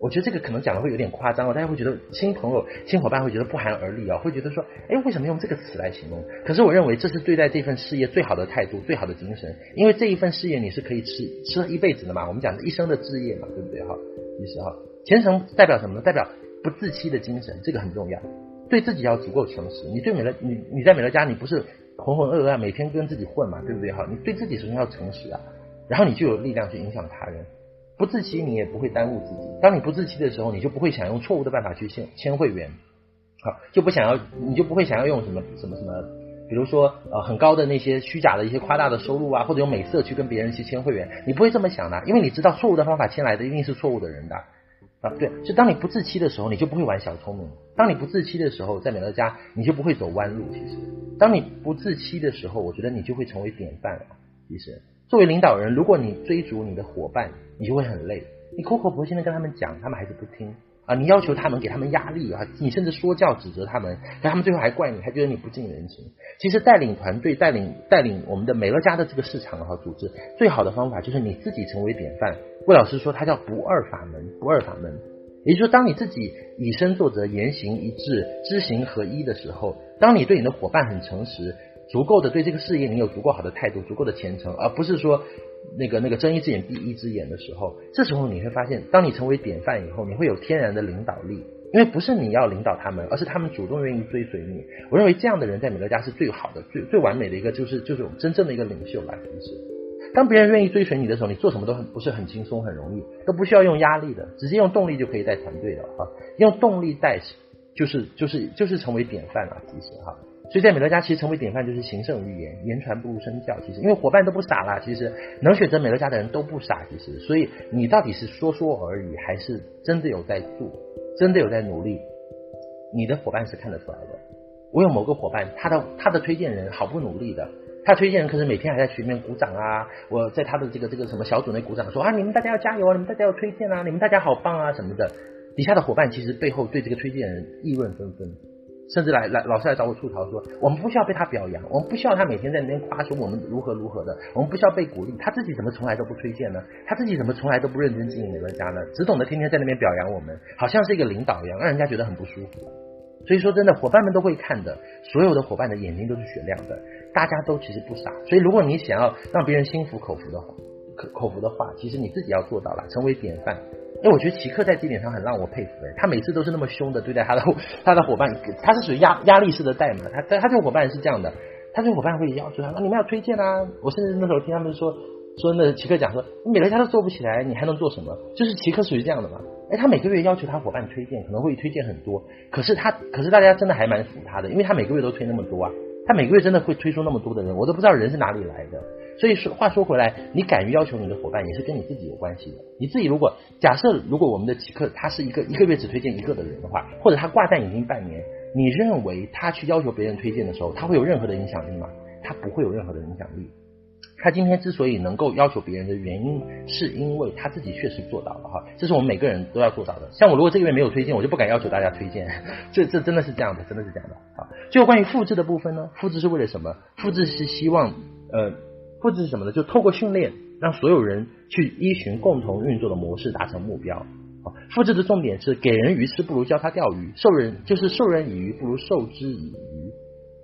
我觉得这个可能讲的会有点夸张哦，大家会觉得新朋友、新伙伴会觉得不寒而栗啊，会觉得说，哎，为什么用这个词来形容？可是我认为这是对待这份事业最好的态度、最好的精神，因为这一份事业你是可以吃吃一辈子的嘛，我们讲的一生的志业嘛，对不对哈？其实哈，虔诚代表什么呢？代表不自欺的精神，这个很重要，对自己要足够诚实。你对美乐，你你在美乐家，你不是浑浑噩噩每天跟自己混嘛，对不对哈？你对自己首先要诚实啊，然后你就有力量去影响他人。不自欺，你也不会耽误自己。当你不自欺的时候，你就不会想用错误的办法去签签会员，好，就不想要，你就不会想要用什么什么什么，比如说呃很高的那些虚假的一些夸大的收入啊，或者用美色去跟别人去签会员，你不会这么想的，因为你知道错误的方法签来的一定是错误的人的啊。对，就当你不自欺的时候，你就不会玩小聪明；当你不自欺的时候，在美乐家你就不会走弯路。其实，当你不自欺的时候，我觉得你就会成为典范了。其实。作为领导人，如果你追逐你的伙伴，你就会很累。你苦口婆心的跟他们讲，他们还是不听，啊，你要求他们给他们压力啊，你甚至说教指责他们，但他们最后还怪你，还觉得你不近人情。其实带领团队、带领带领我们的美乐家的这个市场和组织，最好的方法就是你自己成为典范。魏老师说，他叫不二法门，不二法门，也就是说，当你自己以身作则、言行一致、知行合一的时候，当你对你的伙伴很诚实，足够的对这个事业你有足够好的态度、足够的虔诚，而不是说。那个那个睁一只眼闭一只眼的时候，这时候你会发现，当你成为典范以后，你会有天然的领导力，因为不是你要领导他们，而是他们主动愿意追随你。我认为这样的人在美乐家是最好的、最最完美的一个，就是就是真正的一个领袖来。其实，当别人愿意追随你的时候，你做什么都很不是很轻松、很容易，都不需要用压力的，直接用动力就可以带团队了啊！用动力带，就是就是就是成为典范了。其实哈。所以在美乐家，其实成为典范就是行胜于言，言传不如身教。其实，因为伙伴都不傻啦，其实能选择美乐家的人都不傻。其实，所以你到底是说说而已，还是真的有在做，真的有在努力？你的伙伴是看得出来的。我有某个伙伴，他的他的推荐人好不努力的，他推荐人可是每天还在群里面鼓掌啊，我在他的这个这个什么小组内鼓掌，说啊，你们大家要加油啊，你们大家要推荐啊，你们大家好棒啊什么的。底下的伙伴其实背后对这个推荐人议论纷纷。甚至来来老师来找我吐槽说，我们不需要被他表扬，我们不需要他每天在那边夸说我们如何如何的，我们不需要被鼓励，他自己怎么从来都不推荐呢？他自己怎么从来都不认真经营美乐家呢？只懂得天天在那边表扬我们，好像是一个领导一样，让人家觉得很不舒服。所以说真的，伙伴们都会看的，所有的伙伴的眼睛都是雪亮的，大家都其实不傻。所以如果你想要让别人心服口服的话，口口服的话，其实你自己要做到了，成为典范。因为我觉得奇克在这点上很让我佩服哎，他每次都是那么凶的对待他的他的伙伴，他是属于压压力式的带嘛，他他这个伙伴是这样的，他这个伙伴会要求他说你们要推荐啊，我甚至那时候听他们说说那奇克讲说，你每个家都做不起来，你还能做什么？就是奇克属于这样的嘛，哎，他每个月要求他伙伴推荐，可能会推荐很多，可是他可是大家真的还蛮服他的，因为他每个月都推那么多啊，他每个月真的会推出那么多的人，我都不知道人是哪里来的。所以说，话说回来，你敢于要求你的伙伴，也是跟你自己有关系的。你自己如果假设，如果我们的奇克他是一个一个月只推荐一个的人的话，或者他挂单已经半年，你认为他去要求别人推荐的时候，他会有任何的影响力吗？他不会有任何的影响力。他今天之所以能够要求别人的原因，是因为他自己确实做到了哈。这是我们每个人都要做到的。像我如果这个月没有推荐，我就不敢要求大家推荐。这这真的是这样的，真的是这样的啊。最后关于复制的部分呢？复制是为了什么？复制是希望呃。复制是什么呢？就透过训练，让所有人去依循共同运作的模式达成目标。啊，复制的重点是给人鱼吃不如教他钓鱼，授人就是授人以鱼不如授之以渔。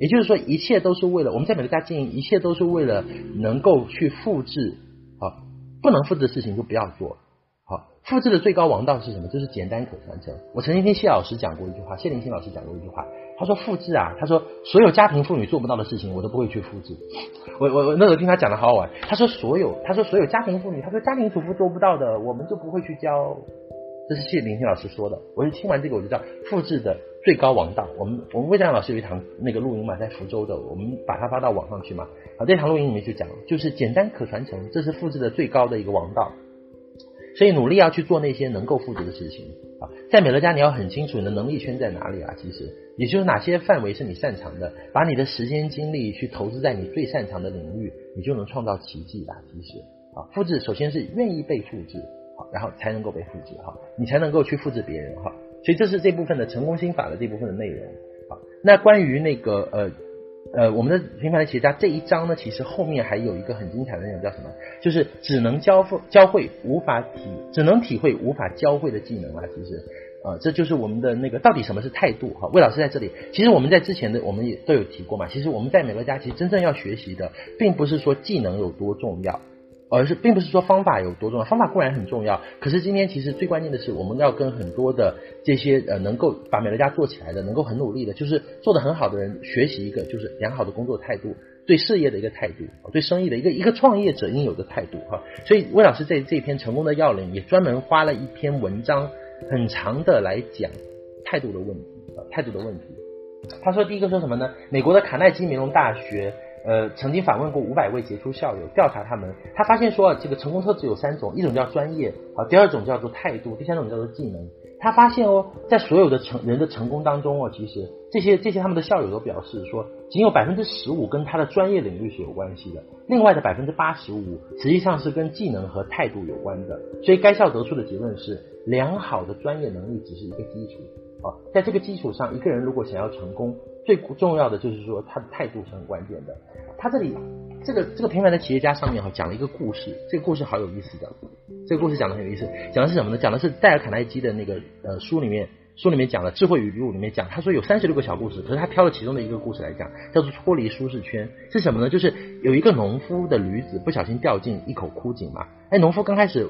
也就是说，一切都是为了我们在美乐家经营，一切都是为了能够去复制。啊，不能复制的事情就不要做。复制的最高王道是什么？就是简单可传承。我曾经听谢老师讲过一句话，谢林新老师讲过一句话。他说复制啊，他说所有家庭妇女做不到的事情，我都不会去复制。我我我那时候听他讲的好好玩。他说所有，他说所有家庭妇女，他说家庭主妇做不到的，我们就不会去教。这是谢林新老师说的。我就听完这个，我就知道复制的最高王道。我们我们魏章老师有一堂那个录音嘛，在福州的，我们把它发到网上去嘛。啊，这堂录音里面就讲，就是简单可传承，这是复制的最高的一个王道。所以努力要去做那些能够复制的事情啊。在美乐家，你要很清楚你的能力圈在哪里啊。其实，也就是哪些范围是你擅长的，把你的时间精力去投资在你最擅长的领域，你就能创造奇迹吧。其实，啊，复制首先是愿意被复制，好，然后才能够被复制，哈，你才能够去复制别人，哈。所以这是这部分的成功心法的这部分的内容。好，那关于那个呃。呃，我们的平凡的企业家这一章呢，其实后面还有一个很精彩的内容，叫什么？就是只能交付教会无法体，只能体会无法教会的技能啊。其实，啊，这就是我们的那个到底什么是态度？哈，魏老师在这里，其实我们在之前的我们也都有提过嘛。其实我们在美乐家，其实真正要学习的，并不是说技能有多重要。而是并不是说方法有多重要，方法固然很重要，可是今天其实最关键的是，我们要跟很多的这些呃能够把美乐家做起来的，能够很努力的，就是做得很好的人学习一个就是良好的工作态度，对事业的一个态度，对生意的一个一个创业者应有的态度哈。所以魏老师在这篇成功的要领也专门花了一篇文章很长的来讲态度的问题啊，态度的问题。他说第一个说什么呢？美国的卡耐基梅隆大学。呃，曾经访问过五百位杰出校友，调查他们，他发现说，这个成功特质有三种，一种叫专业，啊，第二种叫做态度，第三种叫做技能。他发现哦，在所有的成人的成功当中哦，其实这些这些他们的校友都表示说，仅有百分之十五跟他的专业领域是有关系的，另外的百分之八十五实际上是跟技能和态度有关的。所以该校得出的结论是，良好的专业能力只是一个基础啊，在这个基础上，一个人如果想要成功，最重要的就是说他的态度是很关键的。他这里这个这个平凡的企业家上面哈讲了一个故事，这个故事好有意思的。这个故事讲的很有意思，讲的是什么呢？讲的是戴尔·卡耐基的那个呃书里面，书里面讲的《智慧语录》里面讲，他说有三十六个小故事，可是他挑了其中的一个故事来讲，叫做脱离舒适圈。是什么呢？就是有一个农夫的驴子不小心掉进一口枯井嘛。哎，农夫刚开始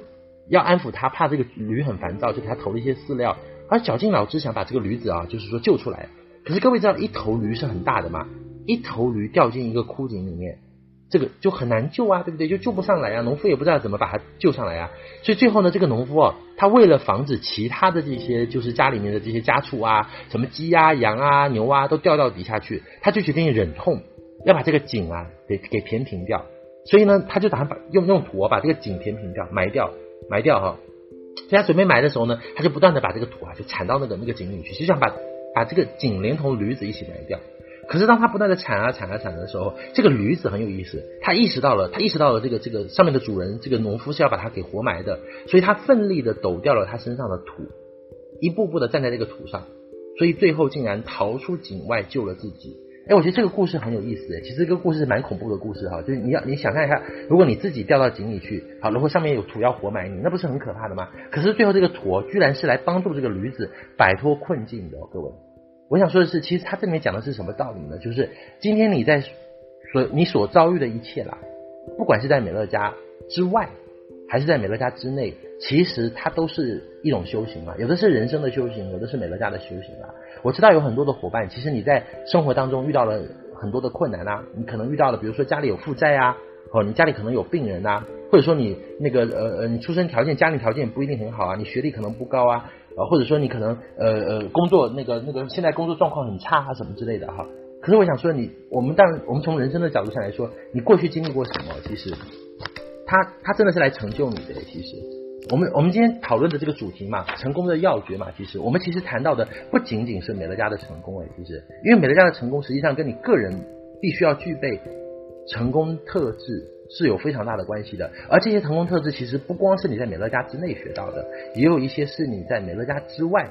要安抚他，怕这个驴很烦躁，就给他投了一些饲料，而绞尽脑汁想把这个驴子啊，就是说救出来。可是各位知道，一头驴是很大的嘛，一头驴掉进一个枯井里面。这个就很难救啊，对不对？就救不上来啊，农夫也不知道怎么把它救上来啊。所以最后呢，这个农夫啊，他为了防止其他的这些就是家里面的这些家畜啊，什么鸡啊、羊啊、牛啊都掉到底下去，他就决定忍痛要把这个井啊给给填平掉。所以呢，他就打算把用用土啊把这个井填平掉，埋掉，埋掉哈。所以他准备埋的时候呢，他就不断的把这个土啊就铲到那个那个井里去，就想把把这个井连同驴子一起埋掉。可是当他不断的铲啊铲啊铲的时候，这个驴子很有意思，他意识到了，他意识到了这个这个上面的主人，这个农夫是要把他给活埋的，所以他奋力的抖掉了他身上的土，一步步的站在这个土上，所以最后竟然逃出井外救了自己。哎，我觉得这个故事很有意思，其实这个故事是蛮恐怖的故事哈，就是你要你想象一下，如果你自己掉到井里去，好，如果上面有土要活埋你，那不是很可怕的吗？可是最后这个土居然是来帮助这个驴子摆脱困境的，各位。我想说的是，其实他这里面讲的是什么道理呢？就是今天你在所你所遭遇的一切啦，不管是在美乐家之外，还是在美乐家之内，其实它都是一种修行嘛。有的是人生的修行，有的是美乐家的修行啊。我知道有很多的伙伴，其实你在生活当中遇到了很多的困难啊，你可能遇到了，比如说家里有负债啊，哦，你家里可能有病人啊，或者说你那个呃呃，你出生条件、家庭条件不一定很好啊，你学历可能不高啊。啊，或者说你可能呃呃工作那个那个现在工作状况很差啊什么之类的哈。可是我想说你，我们当然我们从人生的角度上来说，你过去经历过什么？其实，他他真的是来成就你的。其实，我们我们今天讨论的这个主题嘛，成功的要诀嘛，其实我们其实谈到的不仅仅是美乐家的成功哎，其实因为美乐家的成功实际上跟你个人必须要具备成功特质。是有非常大的关系的，而这些成功特质其实不光是你在美乐家之内学到的，也有一些是你在美乐家之外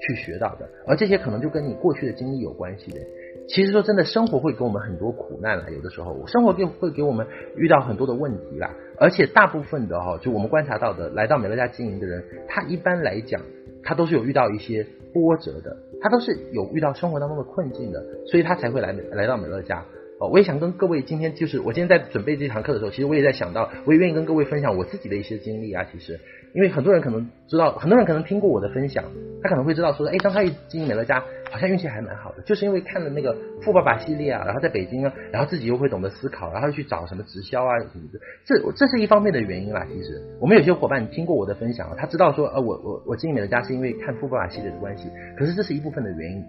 去学到的，而这些可能就跟你过去的经历有关系的。其实说真的，生活会给我们很多苦难啦，有的时候生活会会给我们遇到很多的问题啦，而且大部分的哈，就我们观察到的，来到美乐家经营的人，他一般来讲，他都是有遇到一些波折的，他都是有遇到生活当中的困境的，所以他才会来来到美乐家。我也想跟各位今天就是我今天在准备这堂课的时候，其实我也在想到，我也愿意跟各位分享我自己的一些经历啊。其实，因为很多人可能知道，很多人可能听过我的分享，他可能会知道说，哎，张超毅经营美乐家好像运气还蛮好的，就是因为看了那个富爸爸系列啊，然后在北京啊，然后自己又会懂得思考，然后去找什么直销啊什么的，这这是一方面的原因啦。其实，我们有些伙伴听过我的分享，他知道说，呃，我我我经营美乐家是因为看富爸爸系列的关系，可是这是一部分的原因。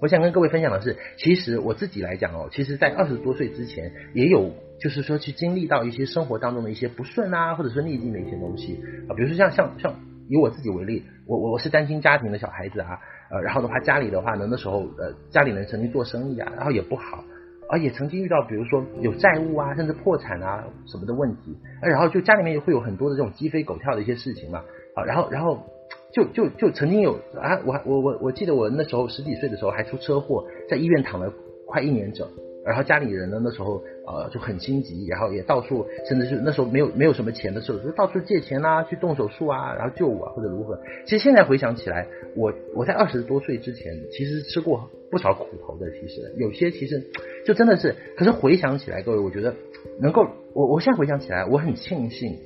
我想跟各位分享的是，其实我自己来讲哦，其实，在二十多岁之前，也有就是说去经历到一些生活当中的一些不顺啊，或者说逆境的一些东西啊，比如说像像像以我自己为例，我我我是单亲家庭的小孩子啊，呃，然后的话家里的话呢，那时候呃家里人曾经做生意啊，然后也不好，而也曾经遇到比如说有债务啊，甚至破产啊什么的问题，然后就家里面也会有很多的这种鸡飞狗跳的一些事情嘛，啊，然后然后。就就就曾经有啊，我我我我记得我那时候十几岁的时候还出车祸，在医院躺了快一年整，然后家里人呢那时候呃就很心急，然后也到处，甚至是那时候没有没有什么钱的时候，就到处借钱啊，去动手术啊，然后救我啊或者如何。其实现在回想起来，我我在二十多岁之前其实吃过不少苦头的，其实有些其实就真的是，可是回想起来，各位，我觉得能够我我现在回想起来，我很庆幸。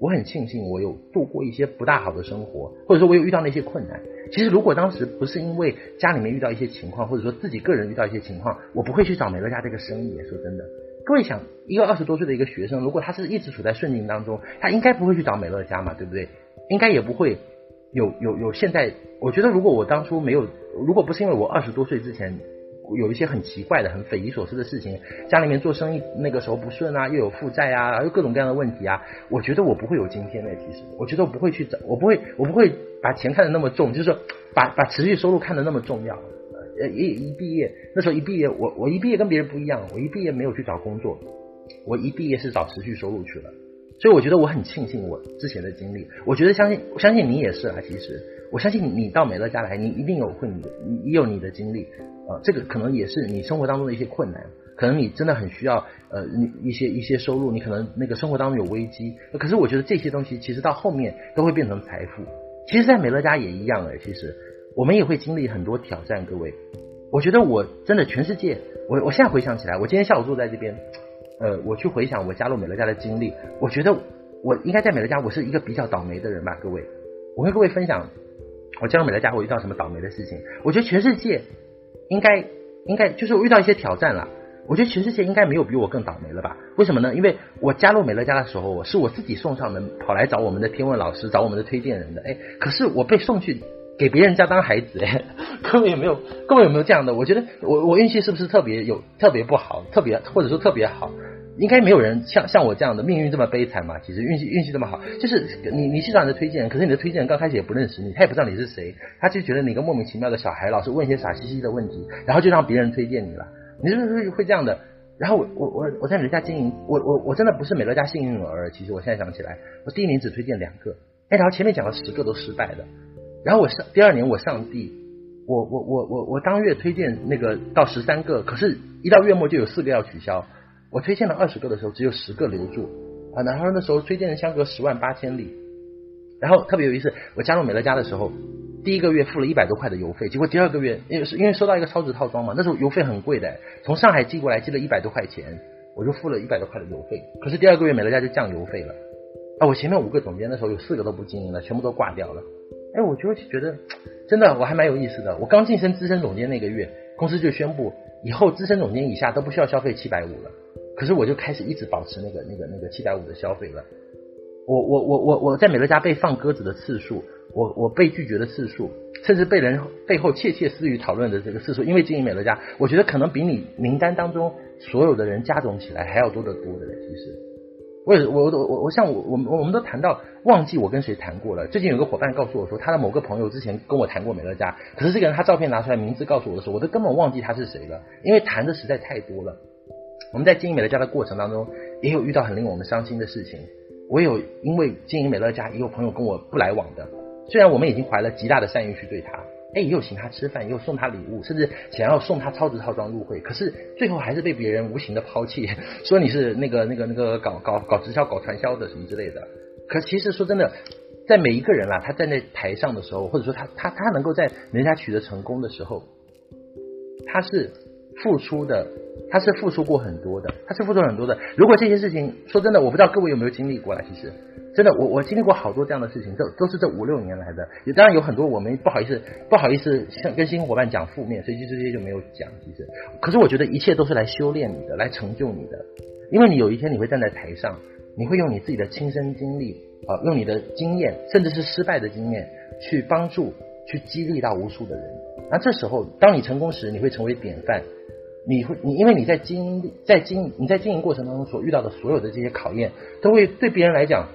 我很庆幸我有度过一些不大好的生活，或者说我有遇到那些困难。其实如果当时不是因为家里面遇到一些情况，或者说自己个人遇到一些情况，我不会去找美乐家这个生意。说真的，各位想，一个二十多岁的一个学生，如果他是一直处在顺境当中，他应该不会去找美乐家嘛，对不对？应该也不会有有有现在。我觉得如果我当初没有，如果不是因为我二十多岁之前有一些很奇怪的、很匪夷所思的事情，家里面做生意那个时候不顺啊，又有负债啊，又各种各样的问题啊，我觉得我不会有今天的。其实，我觉得我不会去找，我不会，我不会把钱看得那么重，就是说把把持续收入看得那么重要。呃，一一毕业那时候一毕业，我我一毕业跟别人不一样，我一毕业没有去找工作，我一毕业是找持续收入去了。所以我觉得我很庆幸我之前的经历，我觉得相信相信你也是啊。其实我相信你到美乐家来，你一定有会你，有你的经历啊。这个可能也是你生活当中的一些困难，可能你真的很需要呃一些一些收入，你可能那个生活当中有危机。可是我觉得这些东西其实到后面都会变成财富。其实，在美乐家也一样哎。其实我们也会经历很多挑战。各位，我觉得我真的全世界，我我现在回想起来，我今天下午坐在这边。呃，我去回想我加入美乐家的经历，我觉得我应该在美乐家，我是一个比较倒霉的人吧，各位。我跟各位分享，我加入美乐家，我遇到什么倒霉的事情？我觉得全世界应该应该就是我遇到一些挑战了。我觉得全世界应该没有比我更倒霉了吧？为什么呢？因为我加入美乐家的时候，我是我自己送上门，跑来找我们的天问老师，找我们的推荐人的。哎，可是我被送去给别人家当孩子，哎，各位有没有？各位有没有这样的？我觉得我我运气是不是特别有特别不好，特别或者说特别好？应该没有人像像我这样的命运这么悲惨嘛？其实运气运气这么好，就是你你去找你的推荐，可是你的推荐人刚开始也不认识你，他也不知道你是谁，他就觉得你一个莫名其妙的小孩，老是问一些傻兮兮的问题，然后就让别人推荐你了。你是不是会这样的？然后我我我我在美乐家经营，我我我真的不是美乐家幸运儿。其实我现在想起来，我第一年只推荐两个，哎，然后前面讲了十个都失败的。然后我上第二年我上帝，我我我我我当月推荐那个到十三个，可是一到月末就有四个要取消。我推荐了二十个的时候，只有十个留住啊！然后那时候推荐人相隔十万八千里，然后特别有意思，我加入美乐家的时候，第一个月付了一百多块的邮费，结果第二个月因为因为收到一个超值套装嘛，那时候邮费很贵的，从上海寄过来寄了一百多块钱，我就付了一百多块的邮费，可是第二个月美乐家就降邮费了啊！我前面五个总监的时候有四个都不经营了，全部都挂掉了。哎，我就觉得真的我还蛮有意思的，我刚晋升资深总监那个月，公司就宣布以后资深总监以下都不需要消费七百五了。可是我就开始一直保持那个那个那个七百五的消费了。我我我我我在美乐家被放鸽子的次数，我我被拒绝的次数，甚至被人背后窃窃私语讨论的这个次数，因为经营美乐家，我觉得可能比你名单当中所有的人加总起来还要多得多的。其实，我我我我我像我我我们都谈到忘记我跟谁谈过了。最近有个伙伴告诉我说，他的某个朋友之前跟我谈过美乐家，可是这个人他照片拿出来，名字告诉我的时候，我都根本忘记他是谁了，因为谈的实在太多了。我们在经营美乐家的过程当中，也有遇到很令我们伤心的事情。我有因为经营美乐家，也有朋友跟我不来往的。虽然我们已经怀了极大的善意去对他，哎，也有请他吃饭，也有送他礼物，甚至想要送他超值套装入会，可是最后还是被别人无情的抛弃，说你是那个那个那个搞搞搞直销、搞传销的什么之类的。可其实说真的，在每一个人啦，他站在台上的时候，或者说他他他能够在美家取得成功的时候，他是付出的。他是付出过很多的，他是付出很多的。如果这些事情说真的，我不知道各位有没有经历过来。其实真的，我我经历过好多这样的事情，这都是这五六年来的。也当然有很多我们不好意思不好意思像跟新伙伴讲负面，所以就这些就没有讲。其实，可是我觉得一切都是来修炼你的，来成就你的。因为你有一天你会站在台上，你会用你自己的亲身经历啊，用你的经验，甚至是失败的经验去帮助、去激励到无数的人。那这时候，当你成功时，你会成为典范。你会，你因为你在经，在经你在经营过程当中所遇到的所有的这些考验，都会对别人来讲，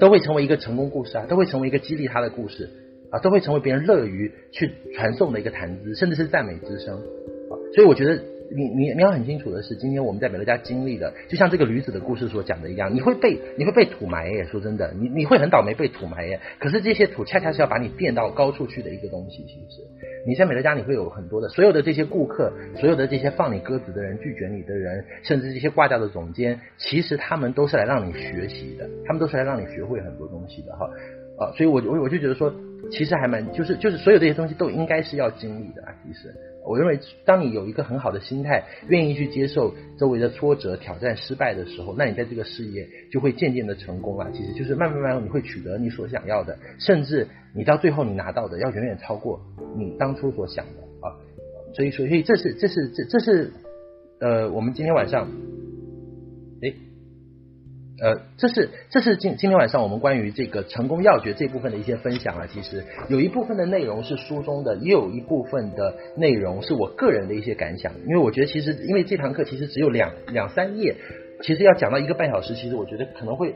都会成为一个成功故事啊，都会成为一个激励他的故事啊，都会成为别人乐于去传送的一个谈资，甚至是赞美之声啊，所以我觉得。你你你要很清楚的是，今天我们在美乐家经历的，就像这个驴子的故事所讲的一样，你会被你会被土埋耶，说真的，你你会很倒霉被土埋耶。可是这些土恰恰是要把你垫到高处去的一个东西。其实你在美乐家，你会有很多的所有的这些顾客，所有的这些放你鸽子的人，拒绝你的人，甚至这些挂掉的总监，其实他们都是来让你学习的，他们都是来让你学会很多东西的哈啊，所以我我我就觉得说。其实还蛮，就是就是所有这些东西都应该是要经历的啊。其实，我认为，当你有一个很好的心态，愿意去接受周围的挫折、挑战、失败的时候，那你在这个事业就会渐渐的成功啊。其实就是慢慢慢慢你会取得你所想要的，甚至你到最后你拿到的要远远超过你当初所想的啊。所以，所以这是这是这这是呃，我们今天晚上，哎，呃，这是这是今今天晚上我们关于这个成功要诀这部分的一些分享啊。其实有一部分的内容是书中的，也有一部分的内容是我个人的一些感想。因为我觉得其实因为这堂课其实只有两两三页，其实要讲到一个半小时，其实我觉得可能会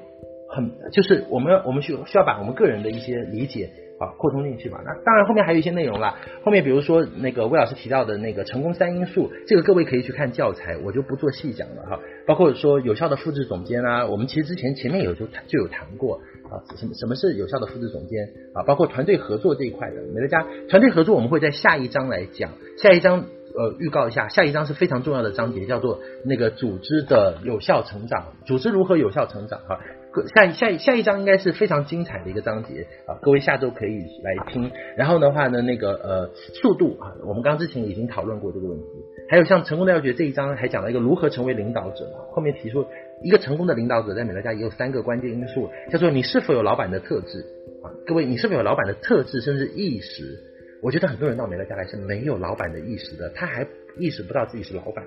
很就是我们我们需需要把我们个人的一些理解。好，扩充进去吧。那当然，后面还有一些内容啦。后面比如说那个魏老师提到的那个成功三因素，这个各位可以去看教材，我就不做细讲了哈。包括说有效的复制总监啊，我们其实之前前面有就就有谈过啊，什么什么是有效的复制总监啊？包括团队合作这一块的，美乐家团队合作我们会在下一章来讲。下一章呃预告一下，下一章是非常重要的章节，叫做那个组织的有效成长，组织如何有效成长哈。下下下一章应该是非常精彩的一个章节啊，各位下周可以来听。然后的话呢，那个呃速度啊，我们刚之前已经讨论过这个问题。还有像成功的要诀这一章还讲了一个如何成为领导者，后面提出一个成功的领导者在美乐家也有三个关键因素，叫做你是否有老板的特质啊，各位你是否有老板的特质甚至意识？我觉得很多人到美乐家来是没有老板的意识的，他还意识不到自己是老板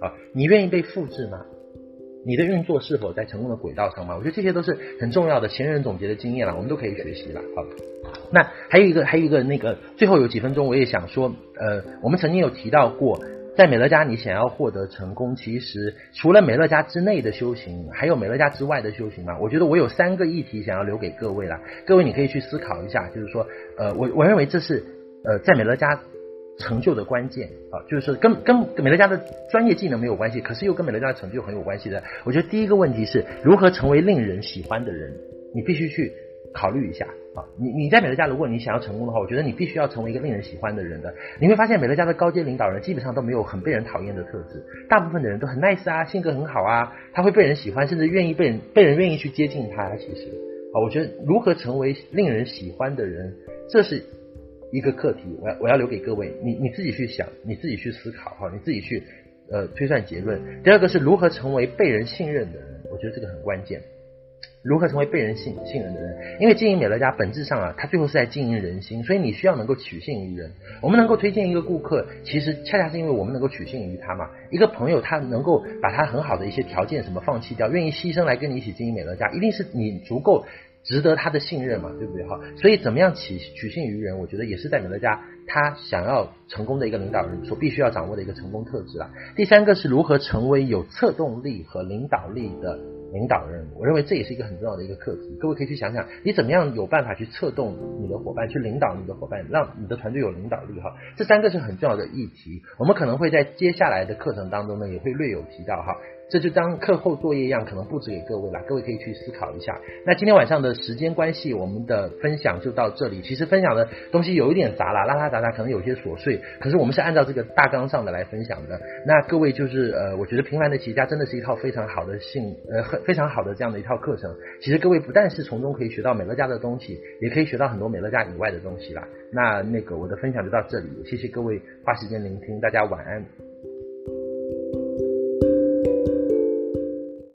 啊，你愿意被复制吗？你的运作是否在成功的轨道上吗？我觉得这些都是很重要的前人总结的经验了，我们都可以学习了。好，那还有一个，还有一个那个，最后有几分钟，我也想说，呃，我们曾经有提到过，在美乐家你想要获得成功，其实除了美乐家之内的修行，还有美乐家之外的修行嘛。我觉得我有三个议题想要留给各位了，各位你可以去思考一下，就是说，呃，我我认为这是呃在美乐家。成就的关键啊，就是跟跟美乐家的专业技能没有关系，可是又跟美乐家的成就很有关系的。我觉得第一个问题是如何成为令人喜欢的人，你必须去考虑一下啊。你你在美乐家，如果你想要成功的话，我觉得你必须要成为一个令人喜欢的人的。你会发现美乐家的高阶领导人基本上都没有很被人讨厌的特质，大部分的人都很 nice 啊，性格很好啊，他会被人喜欢，甚至愿意被人被人愿意去接近他。其实啊，我觉得如何成为令人喜欢的人，这是。一个课题，我要我要留给各位，你你自己去想，你自己去思考哈，你自己去呃推算结论。第二个是如何成为被人信任的人，我觉得这个很关键。如何成为被人信信任的人？因为经营美乐家本质上啊，它最后是在经营人心，所以你需要能够取信于人。我们能够推荐一个顾客，其实恰恰是因为我们能够取信于他嘛。一个朋友他能够把他很好的一些条件什么放弃掉，愿意牺牲来跟你一起经营美乐家，一定是你足够。值得他的信任嘛，对不对哈？所以怎么样取取信于人，我觉得也是在美乐家他想要成功的一个领导人所必须要掌握的一个成功特质啊。第三个是如何成为有策动力和领导力的领导人，我认为这也是一个很重要的一个课题。各位可以去想想，你怎么样有办法去策动你的伙伴，去领导你的伙伴，让你的团队有领导力哈。这三个是很重要的议题，我们可能会在接下来的课程当中呢，也会略有提到哈。这就当课后作业一样，可能布置给各位了，各位可以去思考一下。那今天晚上的时间关系，我们的分享就到这里。其实分享的东西有一点杂啦，拉拉杂杂，可能有些琐碎，可是我们是按照这个大纲上的来分享的。那各位就是呃，我觉得平凡的企业家真的是一套非常好的性呃很非常好的这样的一套课程。其实各位不但是从中可以学到美乐家的东西，也可以学到很多美乐家以外的东西啦。那那个我的分享就到这里，谢谢各位花时间聆听，大家晚安。